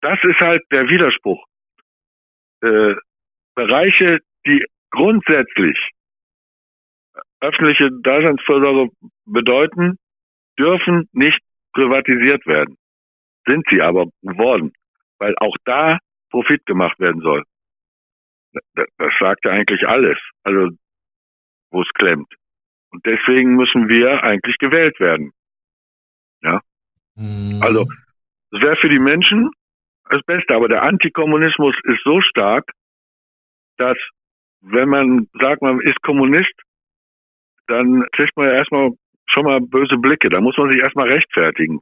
das ist halt der Widerspruch. Äh, Bereiche, die grundsätzlich öffentliche Daseinsvorsorge bedeuten, dürfen nicht privatisiert werden. Sind sie aber geworden, weil auch da Profit gemacht werden soll. Das sagt ja eigentlich alles, also wo es klemmt. Und deswegen müssen wir eigentlich gewählt werden. Ja. Mhm. Also, es wäre für die Menschen das Beste. Aber der Antikommunismus ist so stark, dass wenn man sagt, man ist Kommunist, dann kriegt man ja erstmal schon mal böse Blicke. Da muss man sich erstmal rechtfertigen.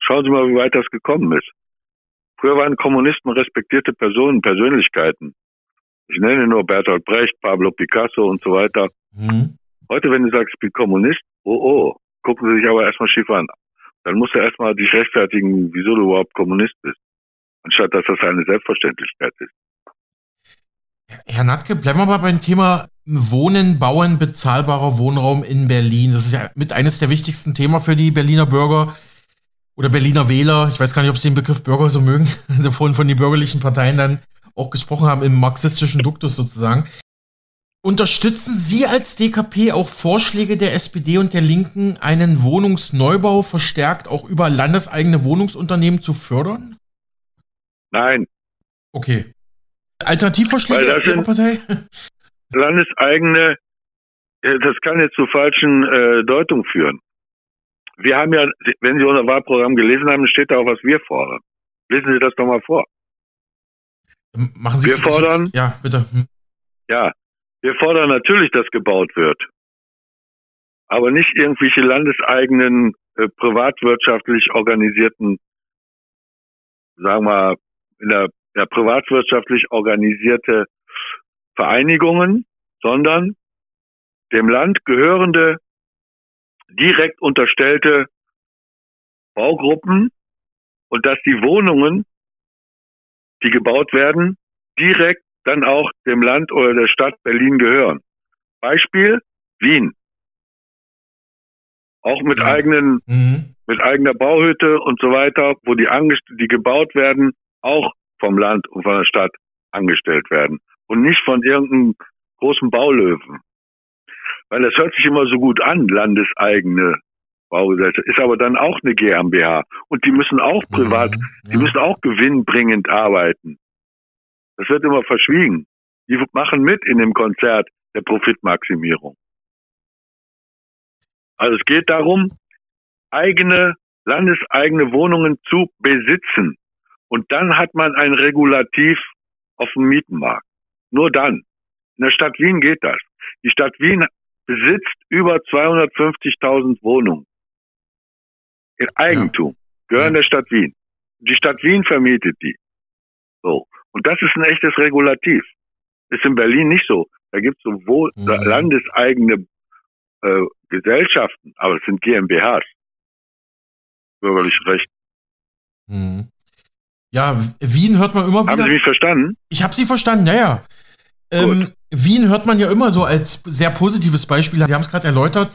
Schauen Sie mal, wie weit das gekommen ist. Früher waren Kommunisten respektierte Personen, Persönlichkeiten. Ich nenne nur Bertolt Brecht, Pablo Picasso und so weiter. Mhm. Heute, wenn du sagst, ich bin Kommunist, oh oh, gucken Sie sich aber erstmal schief an. dann musst du erstmal dich rechtfertigen, wieso du überhaupt Kommunist bist. Anstatt dass das eine Selbstverständlichkeit ist. Herr Natke, bleiben wir mal beim Thema Wohnen, Bauen, bezahlbarer Wohnraum in Berlin. Das ist ja mit eines der wichtigsten Themen für die Berliner Bürger oder Berliner Wähler. Ich weiß gar nicht, ob Sie den Begriff Bürger so mögen, also vorhin von den bürgerlichen Parteien dann auch gesprochen haben, im marxistischen Duktus sozusagen. Unterstützen Sie als DKP auch Vorschläge der SPD und der Linken, einen Wohnungsneubau verstärkt auch über landeseigene Wohnungsunternehmen zu fördern? Nein. Okay. Alternativvorschläge Ihrer Partei? Landeseigene, äh, das kann jetzt zu falschen äh, Deutungen führen. Wir haben ja, wenn Sie unser Wahlprogramm gelesen haben, steht da auch, was wir fordern. Lesen Sie das doch mal vor. Machen Sie wir fordern. Ja, bitte. Hm. Ja, wir fordern natürlich, dass gebaut wird. Aber nicht irgendwelche landeseigenen, äh, privatwirtschaftlich organisierten, sagen wir, in der, ja, privatwirtschaftlich organisierte Vereinigungen, sondern dem Land gehörende, direkt unterstellte Baugruppen und dass die Wohnungen, die gebaut werden, direkt dann auch dem Land oder der Stadt Berlin gehören. Beispiel Wien. Auch mit ja. eigenen, mhm. mit eigener Bauhütte und so weiter, wo die, die gebaut werden, auch vom Land und von der Stadt angestellt werden und nicht von irgendeinem großen Baulöwen. Weil das hört sich immer so gut an, landeseigene Baugesellschaft, ist aber dann auch eine GmbH. Und die müssen auch mhm, privat, mhm, ja. die müssen auch gewinnbringend arbeiten. Das wird immer verschwiegen. Die machen mit in dem Konzert der Profitmaximierung. Also es geht darum, eigene, landeseigene Wohnungen zu besitzen. Und dann hat man ein Regulativ auf dem Mietenmarkt. Nur dann. In der Stadt Wien geht das. Die Stadt Wien besitzt über 250.000 Wohnungen in Eigentum, ja. gehören ja. der Stadt Wien. Die Stadt Wien vermietet die. So. Und das ist ein echtes Regulativ. Ist in Berlin nicht so. Da gibt es sowohl mhm. landeseigene äh, Gesellschaften, aber es sind GmbHs. Bürgerlich Recht. Mhm. Ja, Wien hört man immer wieder. Haben Sie mich verstanden? Ich habe Sie verstanden, naja. Ähm, Wien hört man ja immer so als sehr positives Beispiel. Sie haben es gerade erläutert.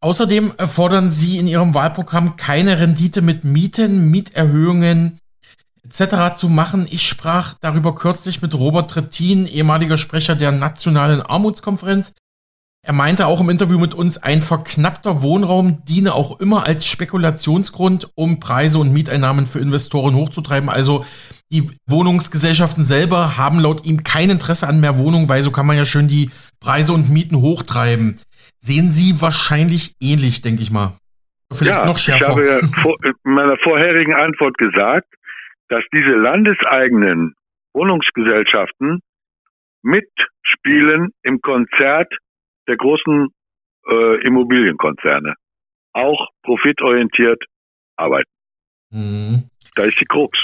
Außerdem fordern Sie in Ihrem Wahlprogramm keine Rendite mit Mieten, Mieterhöhungen etc. zu machen. Ich sprach darüber kürzlich mit Robert Trittin, ehemaliger Sprecher der Nationalen Armutskonferenz. Er meinte auch im Interview mit uns, ein verknappter Wohnraum diene auch immer als Spekulationsgrund, um Preise und Mieteinnahmen für Investoren hochzutreiben. Also die Wohnungsgesellschaften selber haben laut ihm kein Interesse an mehr Wohnungen, weil so kann man ja schön die Preise und Mieten hochtreiben. Sehen Sie wahrscheinlich ähnlich, denke ich mal. Vielleicht ja, noch schärfer. Ich habe ja in meiner vorherigen Antwort gesagt, dass diese landeseigenen Wohnungsgesellschaften mitspielen im Konzert der großen äh, Immobilienkonzerne. Auch profitorientiert arbeiten. Mhm. Da ist die Krux.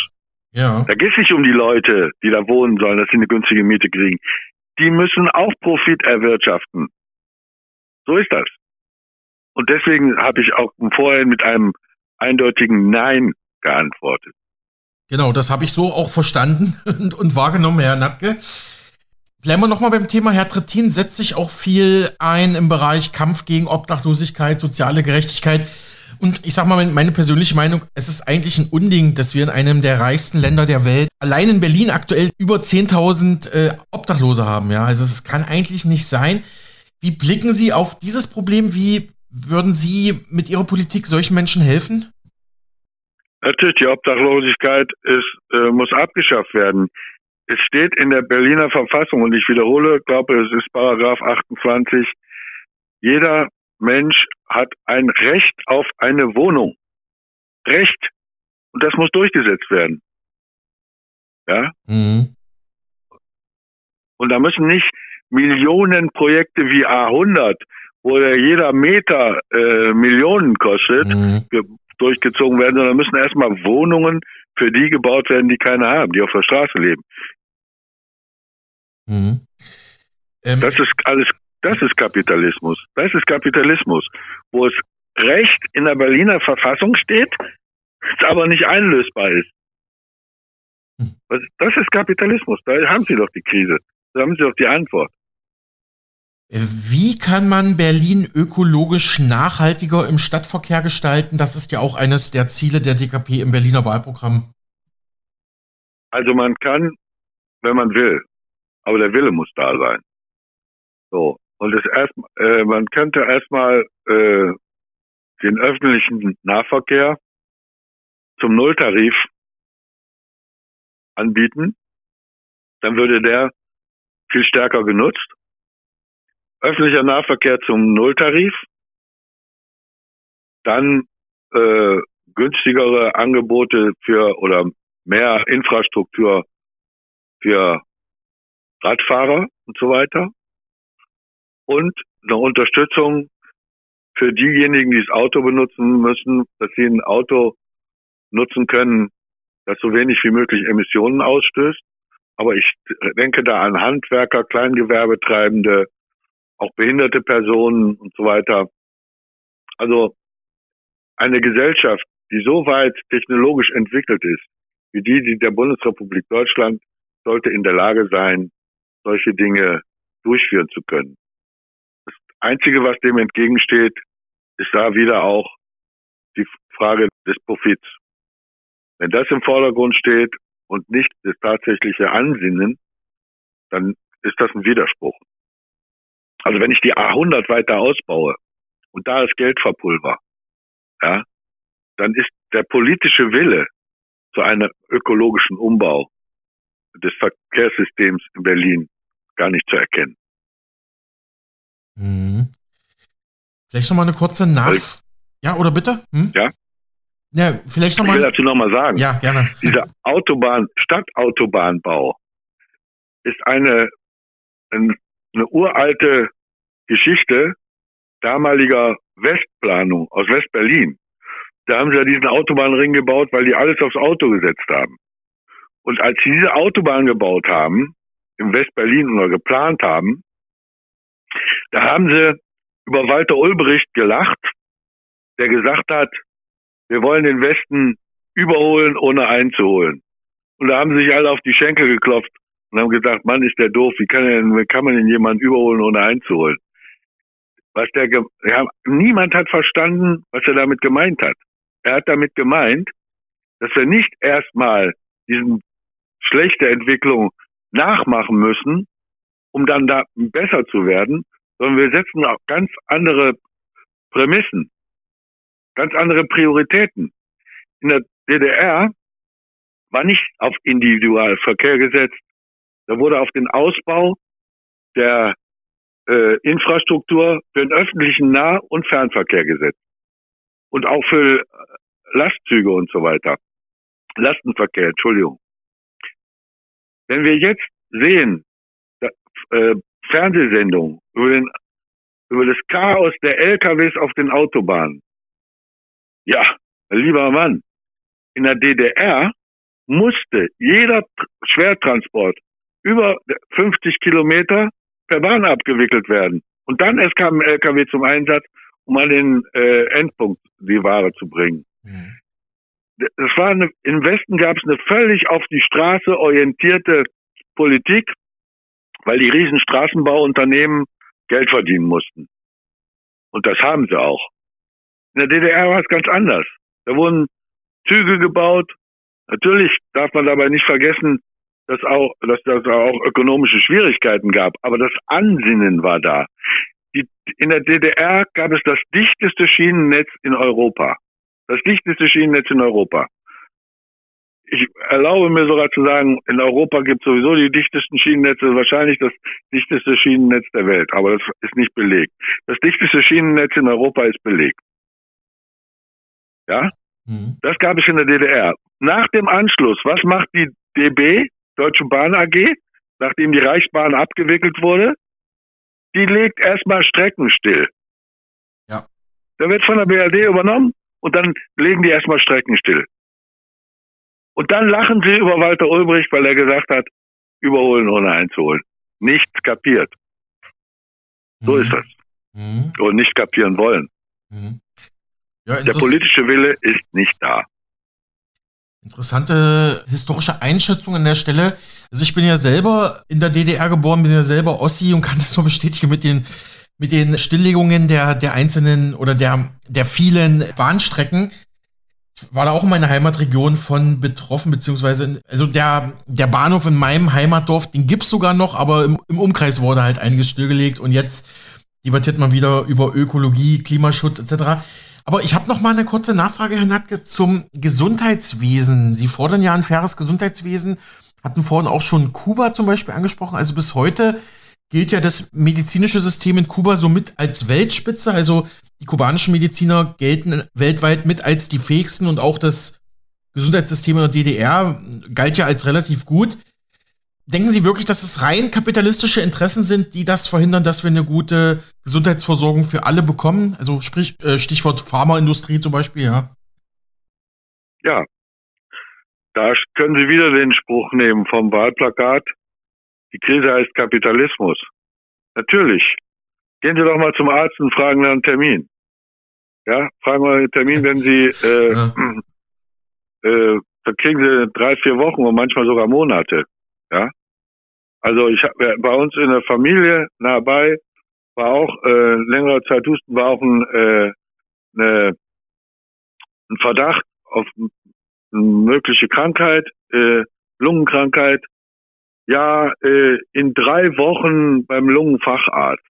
Ja. Da geht es nicht um die Leute, die da wohnen sollen, dass sie eine günstige Miete kriegen. Die müssen auch Profit erwirtschaften. So ist das. Und deswegen habe ich auch vorhin mit einem eindeutigen Nein geantwortet. Genau, das habe ich so auch verstanden und, und wahrgenommen, Herr Natke. Bleiben wir nochmal beim Thema. Herr Trittin setzt sich auch viel ein im Bereich Kampf gegen Obdachlosigkeit, soziale Gerechtigkeit. Und ich sag mal, meine persönliche Meinung, es ist eigentlich ein Unding, dass wir in einem der reichsten Länder der Welt allein in Berlin aktuell über 10.000 äh, Obdachlose haben. Ja, also es kann eigentlich nicht sein. Wie blicken Sie auf dieses Problem? Wie würden Sie mit Ihrer Politik solchen Menschen helfen? Natürlich, die Obdachlosigkeit ist, äh, muss abgeschafft werden. Es steht in der Berliner Verfassung und ich wiederhole, glaube, es ist Paragraph 28. Jeder Mensch hat ein Recht auf eine Wohnung. Recht. Und das muss durchgesetzt werden. Ja? Mhm. Und da müssen nicht Millionen Projekte wie A100, wo jeder Meter äh, Millionen kostet, mhm durchgezogen werden, sondern müssen erstmal Wohnungen für die gebaut werden, die keine haben, die auf der Straße leben. Mhm. Ähm, das ist alles, das ist Kapitalismus. Das ist Kapitalismus, wo es Recht in der Berliner Verfassung steht, es aber nicht einlösbar ist. Das ist Kapitalismus. Da haben Sie doch die Krise. Da haben Sie doch die Antwort. Wie kann man Berlin ökologisch nachhaltiger im Stadtverkehr gestalten? Das ist ja auch eines der Ziele der DKP im Berliner Wahlprogramm. Also man kann, wenn man will, aber der Wille muss da sein. So. Und das erst, äh, man könnte erstmal äh, den öffentlichen Nahverkehr zum Nulltarif anbieten. Dann würde der viel stärker genutzt öffentlicher Nahverkehr zum Nulltarif, dann äh, günstigere Angebote für oder mehr Infrastruktur für Radfahrer und so weiter und eine Unterstützung für diejenigen, die das Auto benutzen müssen, dass sie ein Auto nutzen können, das so wenig wie möglich Emissionen ausstößt. Aber ich denke da an Handwerker, Kleingewerbetreibende, auch behinderte Personen und so weiter. Also eine Gesellschaft, die so weit technologisch entwickelt ist, wie die, die der Bundesrepublik Deutschland, sollte in der Lage sein, solche Dinge durchführen zu können. Das Einzige, was dem entgegensteht, ist da wieder auch die Frage des Profits. Wenn das im Vordergrund steht und nicht das tatsächliche Ansinnen, dann ist das ein Widerspruch. Also wenn ich die A100 weiter ausbaue und da ist Geld verpulver, ja, dann ist der politische Wille zu einem ökologischen Umbau des Verkehrssystems in Berlin gar nicht zu erkennen. Hm. Vielleicht noch mal eine kurze Nach... Ja, oder bitte? Hm? Ja. Ja, vielleicht noch mal. Ich will dazu noch mal sagen. Ja, gerne. Dieser Autobahn, Stadtautobahnbau ist eine, ein eine uralte Geschichte damaliger Westplanung aus Westberlin. Da haben sie ja diesen Autobahnring gebaut, weil die alles aufs Auto gesetzt haben. Und als sie diese Autobahn gebaut haben, im Westberlin oder geplant haben, da haben sie über Walter Ulbricht gelacht, der gesagt hat, wir wollen den Westen überholen, ohne einzuholen. Und da haben sie sich alle auf die Schenkel geklopft und haben gesagt, Mann, ist der doof, wie kann, denn, wie kann man denn jemanden überholen, ohne einzuholen? Was der, ja, niemand hat verstanden, was er damit gemeint hat. Er hat damit gemeint, dass wir nicht erstmal diesen schlechte Entwicklung nachmachen müssen, um dann da besser zu werden, sondern wir setzen auch ganz andere Prämissen, ganz andere Prioritäten. In der DDR war nicht auf Individualverkehr gesetzt, da wurde auf den Ausbau der äh, Infrastruktur für den öffentlichen Nah- und Fernverkehr gesetzt. Und auch für Lastzüge und so weiter. Lastenverkehr, Entschuldigung. Wenn wir jetzt sehen, da, äh, Fernsehsendungen über, den, über das Chaos der LKWs auf den Autobahnen. Ja, lieber Mann, in der DDR musste jeder Schwertransport über 50 Kilometer per Bahn abgewickelt werden. Und dann erst kam ein LKW zum Einsatz, um an den äh, Endpunkt die Ware zu bringen. Mhm. Das war eine, im Westen gab es eine völlig auf die Straße orientierte Politik, weil die riesen Straßenbauunternehmen Geld verdienen mussten. Und das haben sie auch. In der DDR war es ganz anders. Da wurden Züge gebaut. Natürlich darf man dabei nicht vergessen, dass auch, dass das auch ökonomische Schwierigkeiten gab, aber das Ansinnen war da. Die, in der DDR gab es das dichteste Schienennetz in Europa. Das dichteste Schienennetz in Europa. Ich erlaube mir sogar zu sagen, in Europa gibt es sowieso die dichtesten Schienennetze, wahrscheinlich das dichteste Schienennetz der Welt, aber das ist nicht belegt. Das dichteste Schienennetz in Europa ist belegt. Ja? Mhm. Das gab es in der DDR. Nach dem Anschluss, was macht die DB? Deutsche Bahn AG, nachdem die Reichsbahn abgewickelt wurde, die legt erstmal Strecken still. Ja. Da wird von der BRD übernommen und dann legen die erstmal Strecken still. Und dann lachen sie über Walter Ulbricht, weil er gesagt hat, überholen ohne einzuholen. Nichts kapiert. So mhm. ist das. Mhm. Und nicht kapieren wollen. Mhm. Ja, der politische Wille ist nicht da. Interessante historische Einschätzung an der Stelle. Also ich bin ja selber in der DDR geboren, bin ja selber Ossi und kann das nur bestätigen mit den, mit den Stilllegungen der, der einzelnen oder der, der vielen Bahnstrecken. Ich war da auch in meiner Heimatregion von betroffen, beziehungsweise, also der, der Bahnhof in meinem Heimatdorf, den gibt's sogar noch, aber im, im Umkreis wurde halt einiges stillgelegt und jetzt debattiert man wieder über Ökologie, Klimaschutz etc. Aber ich habe noch mal eine kurze Nachfrage, Herr Natke, zum Gesundheitswesen. Sie fordern ja ein faires Gesundheitswesen, hatten vorhin auch schon Kuba zum Beispiel angesprochen. Also bis heute gilt ja das medizinische System in Kuba somit als Weltspitze. Also die kubanischen Mediziner gelten weltweit mit als die fähigsten und auch das Gesundheitssystem in der DDR galt ja als relativ gut. Denken Sie wirklich, dass es rein kapitalistische Interessen sind, die das verhindern, dass wir eine gute Gesundheitsversorgung für alle bekommen? Also sprich, äh, Stichwort Pharmaindustrie zum Beispiel, ja. Ja. Da können Sie wieder den Spruch nehmen vom Wahlplakat. Die Krise heißt Kapitalismus. Natürlich. Gehen Sie doch mal zum Arzt und fragen nach einen Termin. Ja, fragen wir einen Termin, wenn Sie, äh, ja. äh, da kriegen Sie drei, vier Wochen und manchmal sogar Monate. Ja. Also ich habe bei uns in der Familie nah bei war auch äh, längere Zeit Husten, war auch ein, äh, eine, ein Verdacht auf eine mögliche Krankheit, äh, Lungenkrankheit. Ja, äh, in drei Wochen beim Lungenfacharzt.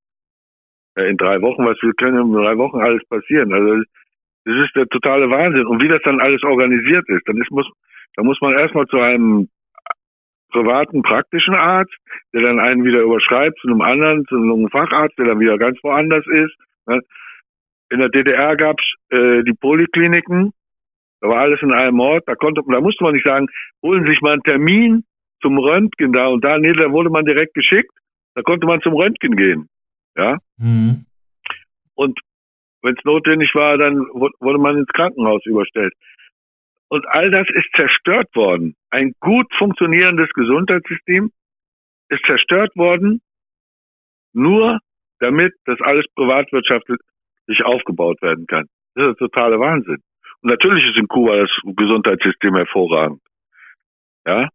Ja, in drei Wochen, was wir können in drei Wochen alles passieren. Also das ist der totale Wahnsinn. Und wie das dann alles organisiert ist, dann ist, muss, da muss man erstmal zu einem privaten praktischen Arzt, der dann einen wieder überschreibt zu einem anderen, zu einem Facharzt, der dann wieder ganz woanders ist. Ne? In der DDR gab's äh, die Polikliniken, da war alles in einem Ort, da konnte, da musste man nicht sagen, holen Sie sich mal einen Termin zum Röntgen da und da, nee, da wurde man direkt geschickt, da konnte man zum Röntgen gehen. Ja. Mhm. Und wenn es notwendig war, dann wurde man ins Krankenhaus überstellt. Und all das ist zerstört worden. Ein gut funktionierendes Gesundheitssystem ist zerstört worden, nur damit das alles privatwirtschaftlich aufgebaut werden kann. Das ist der totale Wahnsinn. Und natürlich ist in Kuba das Gesundheitssystem hervorragend. Ja,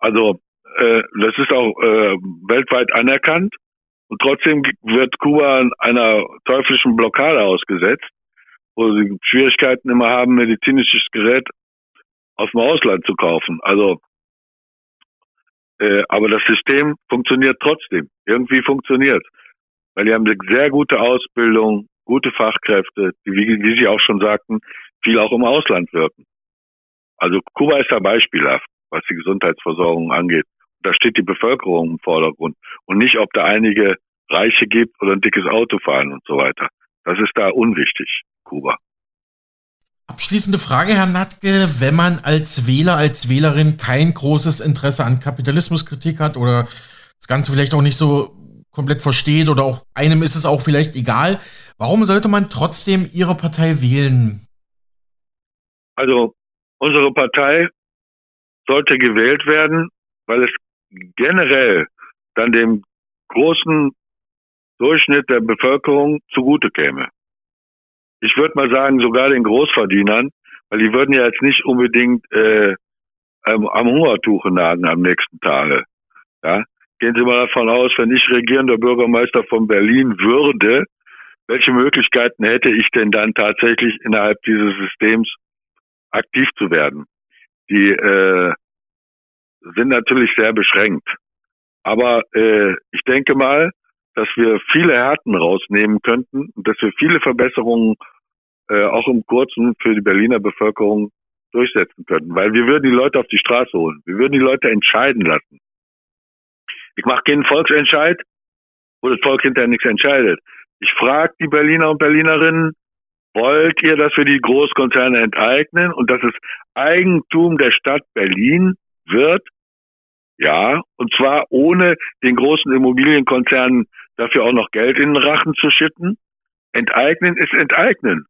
also äh, das ist auch äh, weltweit anerkannt. Und trotzdem wird Kuba einer teuflischen Blockade ausgesetzt, wo sie Schwierigkeiten immer haben, medizinisches Gerät aus dem Ausland zu kaufen. Also, äh, aber das System funktioniert trotzdem. Irgendwie funktioniert. Weil die haben eine sehr gute Ausbildung, gute Fachkräfte, die, wie, wie Sie auch schon sagten, viel auch im Ausland wirken. Also Kuba ist da beispielhaft, was die Gesundheitsversorgung angeht. Da steht die Bevölkerung im Vordergrund und nicht, ob da einige Reiche gibt oder ein dickes Auto fahren und so weiter. Das ist da unwichtig, Kuba. Abschließende Frage, Herr Natke. Wenn man als Wähler, als Wählerin kein großes Interesse an Kapitalismuskritik hat oder das Ganze vielleicht auch nicht so komplett versteht oder auch einem ist es auch vielleicht egal, warum sollte man trotzdem Ihre Partei wählen? Also unsere Partei sollte gewählt werden, weil es generell dann dem großen Durchschnitt der Bevölkerung zugute käme ich würde mal sagen, sogar den Großverdienern, weil die würden ja jetzt nicht unbedingt äh, ähm, am Hungertuch nagen am nächsten Tage. Ja? Gehen Sie mal davon aus, wenn ich regierender Bürgermeister von Berlin würde, welche Möglichkeiten hätte ich denn dann tatsächlich innerhalb dieses Systems aktiv zu werden? Die äh, sind natürlich sehr beschränkt. Aber äh, ich denke mal, dass wir viele Härten rausnehmen könnten und dass wir viele Verbesserungen äh, auch im Kurzen für die Berliner Bevölkerung durchsetzen könnten. Weil wir würden die Leute auf die Straße holen. Wir würden die Leute entscheiden lassen. Ich mache keinen Volksentscheid, wo das Volk hinterher nichts entscheidet. Ich frage die Berliner und Berlinerinnen, wollt ihr, dass wir die Großkonzerne enteignen und dass es Eigentum der Stadt Berlin wird? Ja, und zwar ohne den großen Immobilienkonzernen dafür auch noch Geld in den Rachen zu schütten. Enteignen ist enteignen.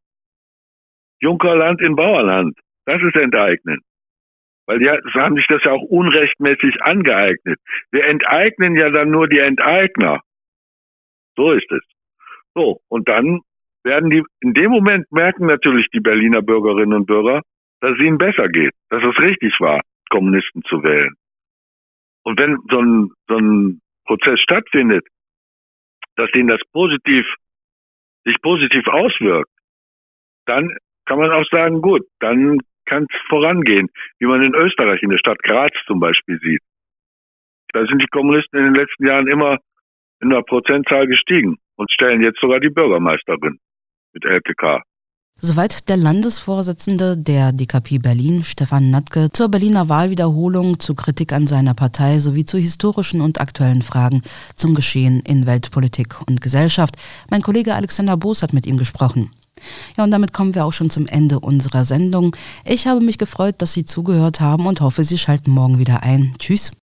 Junkerland in Bauerland, das ist enteignen. Weil die haben sich das ja auch unrechtmäßig angeeignet. Wir enteignen ja dann nur die Enteigner. So ist es. So, und dann werden die, in dem Moment merken natürlich die Berliner Bürgerinnen und Bürger, dass es ihnen besser geht, dass es richtig war, Kommunisten zu wählen. Und wenn so ein, so ein Prozess stattfindet, dass ihnen das positiv, sich positiv auswirkt, dann kann man auch sagen, gut, dann kann es vorangehen, wie man in Österreich, in der Stadt Graz zum Beispiel sieht. Da sind die Kommunisten in den letzten Jahren immer in der Prozentzahl gestiegen und stellen jetzt sogar die Bürgermeisterin mit LPK. Soweit der Landesvorsitzende der DKP Berlin, Stefan Natke, zur Berliner Wahlwiederholung, zu Kritik an seiner Partei sowie zu historischen und aktuellen Fragen zum Geschehen in Weltpolitik und Gesellschaft. Mein Kollege Alexander Boos hat mit ihm gesprochen. Ja, und damit kommen wir auch schon zum Ende unserer Sendung. Ich habe mich gefreut, dass Sie zugehört haben und hoffe, Sie schalten morgen wieder ein. Tschüss.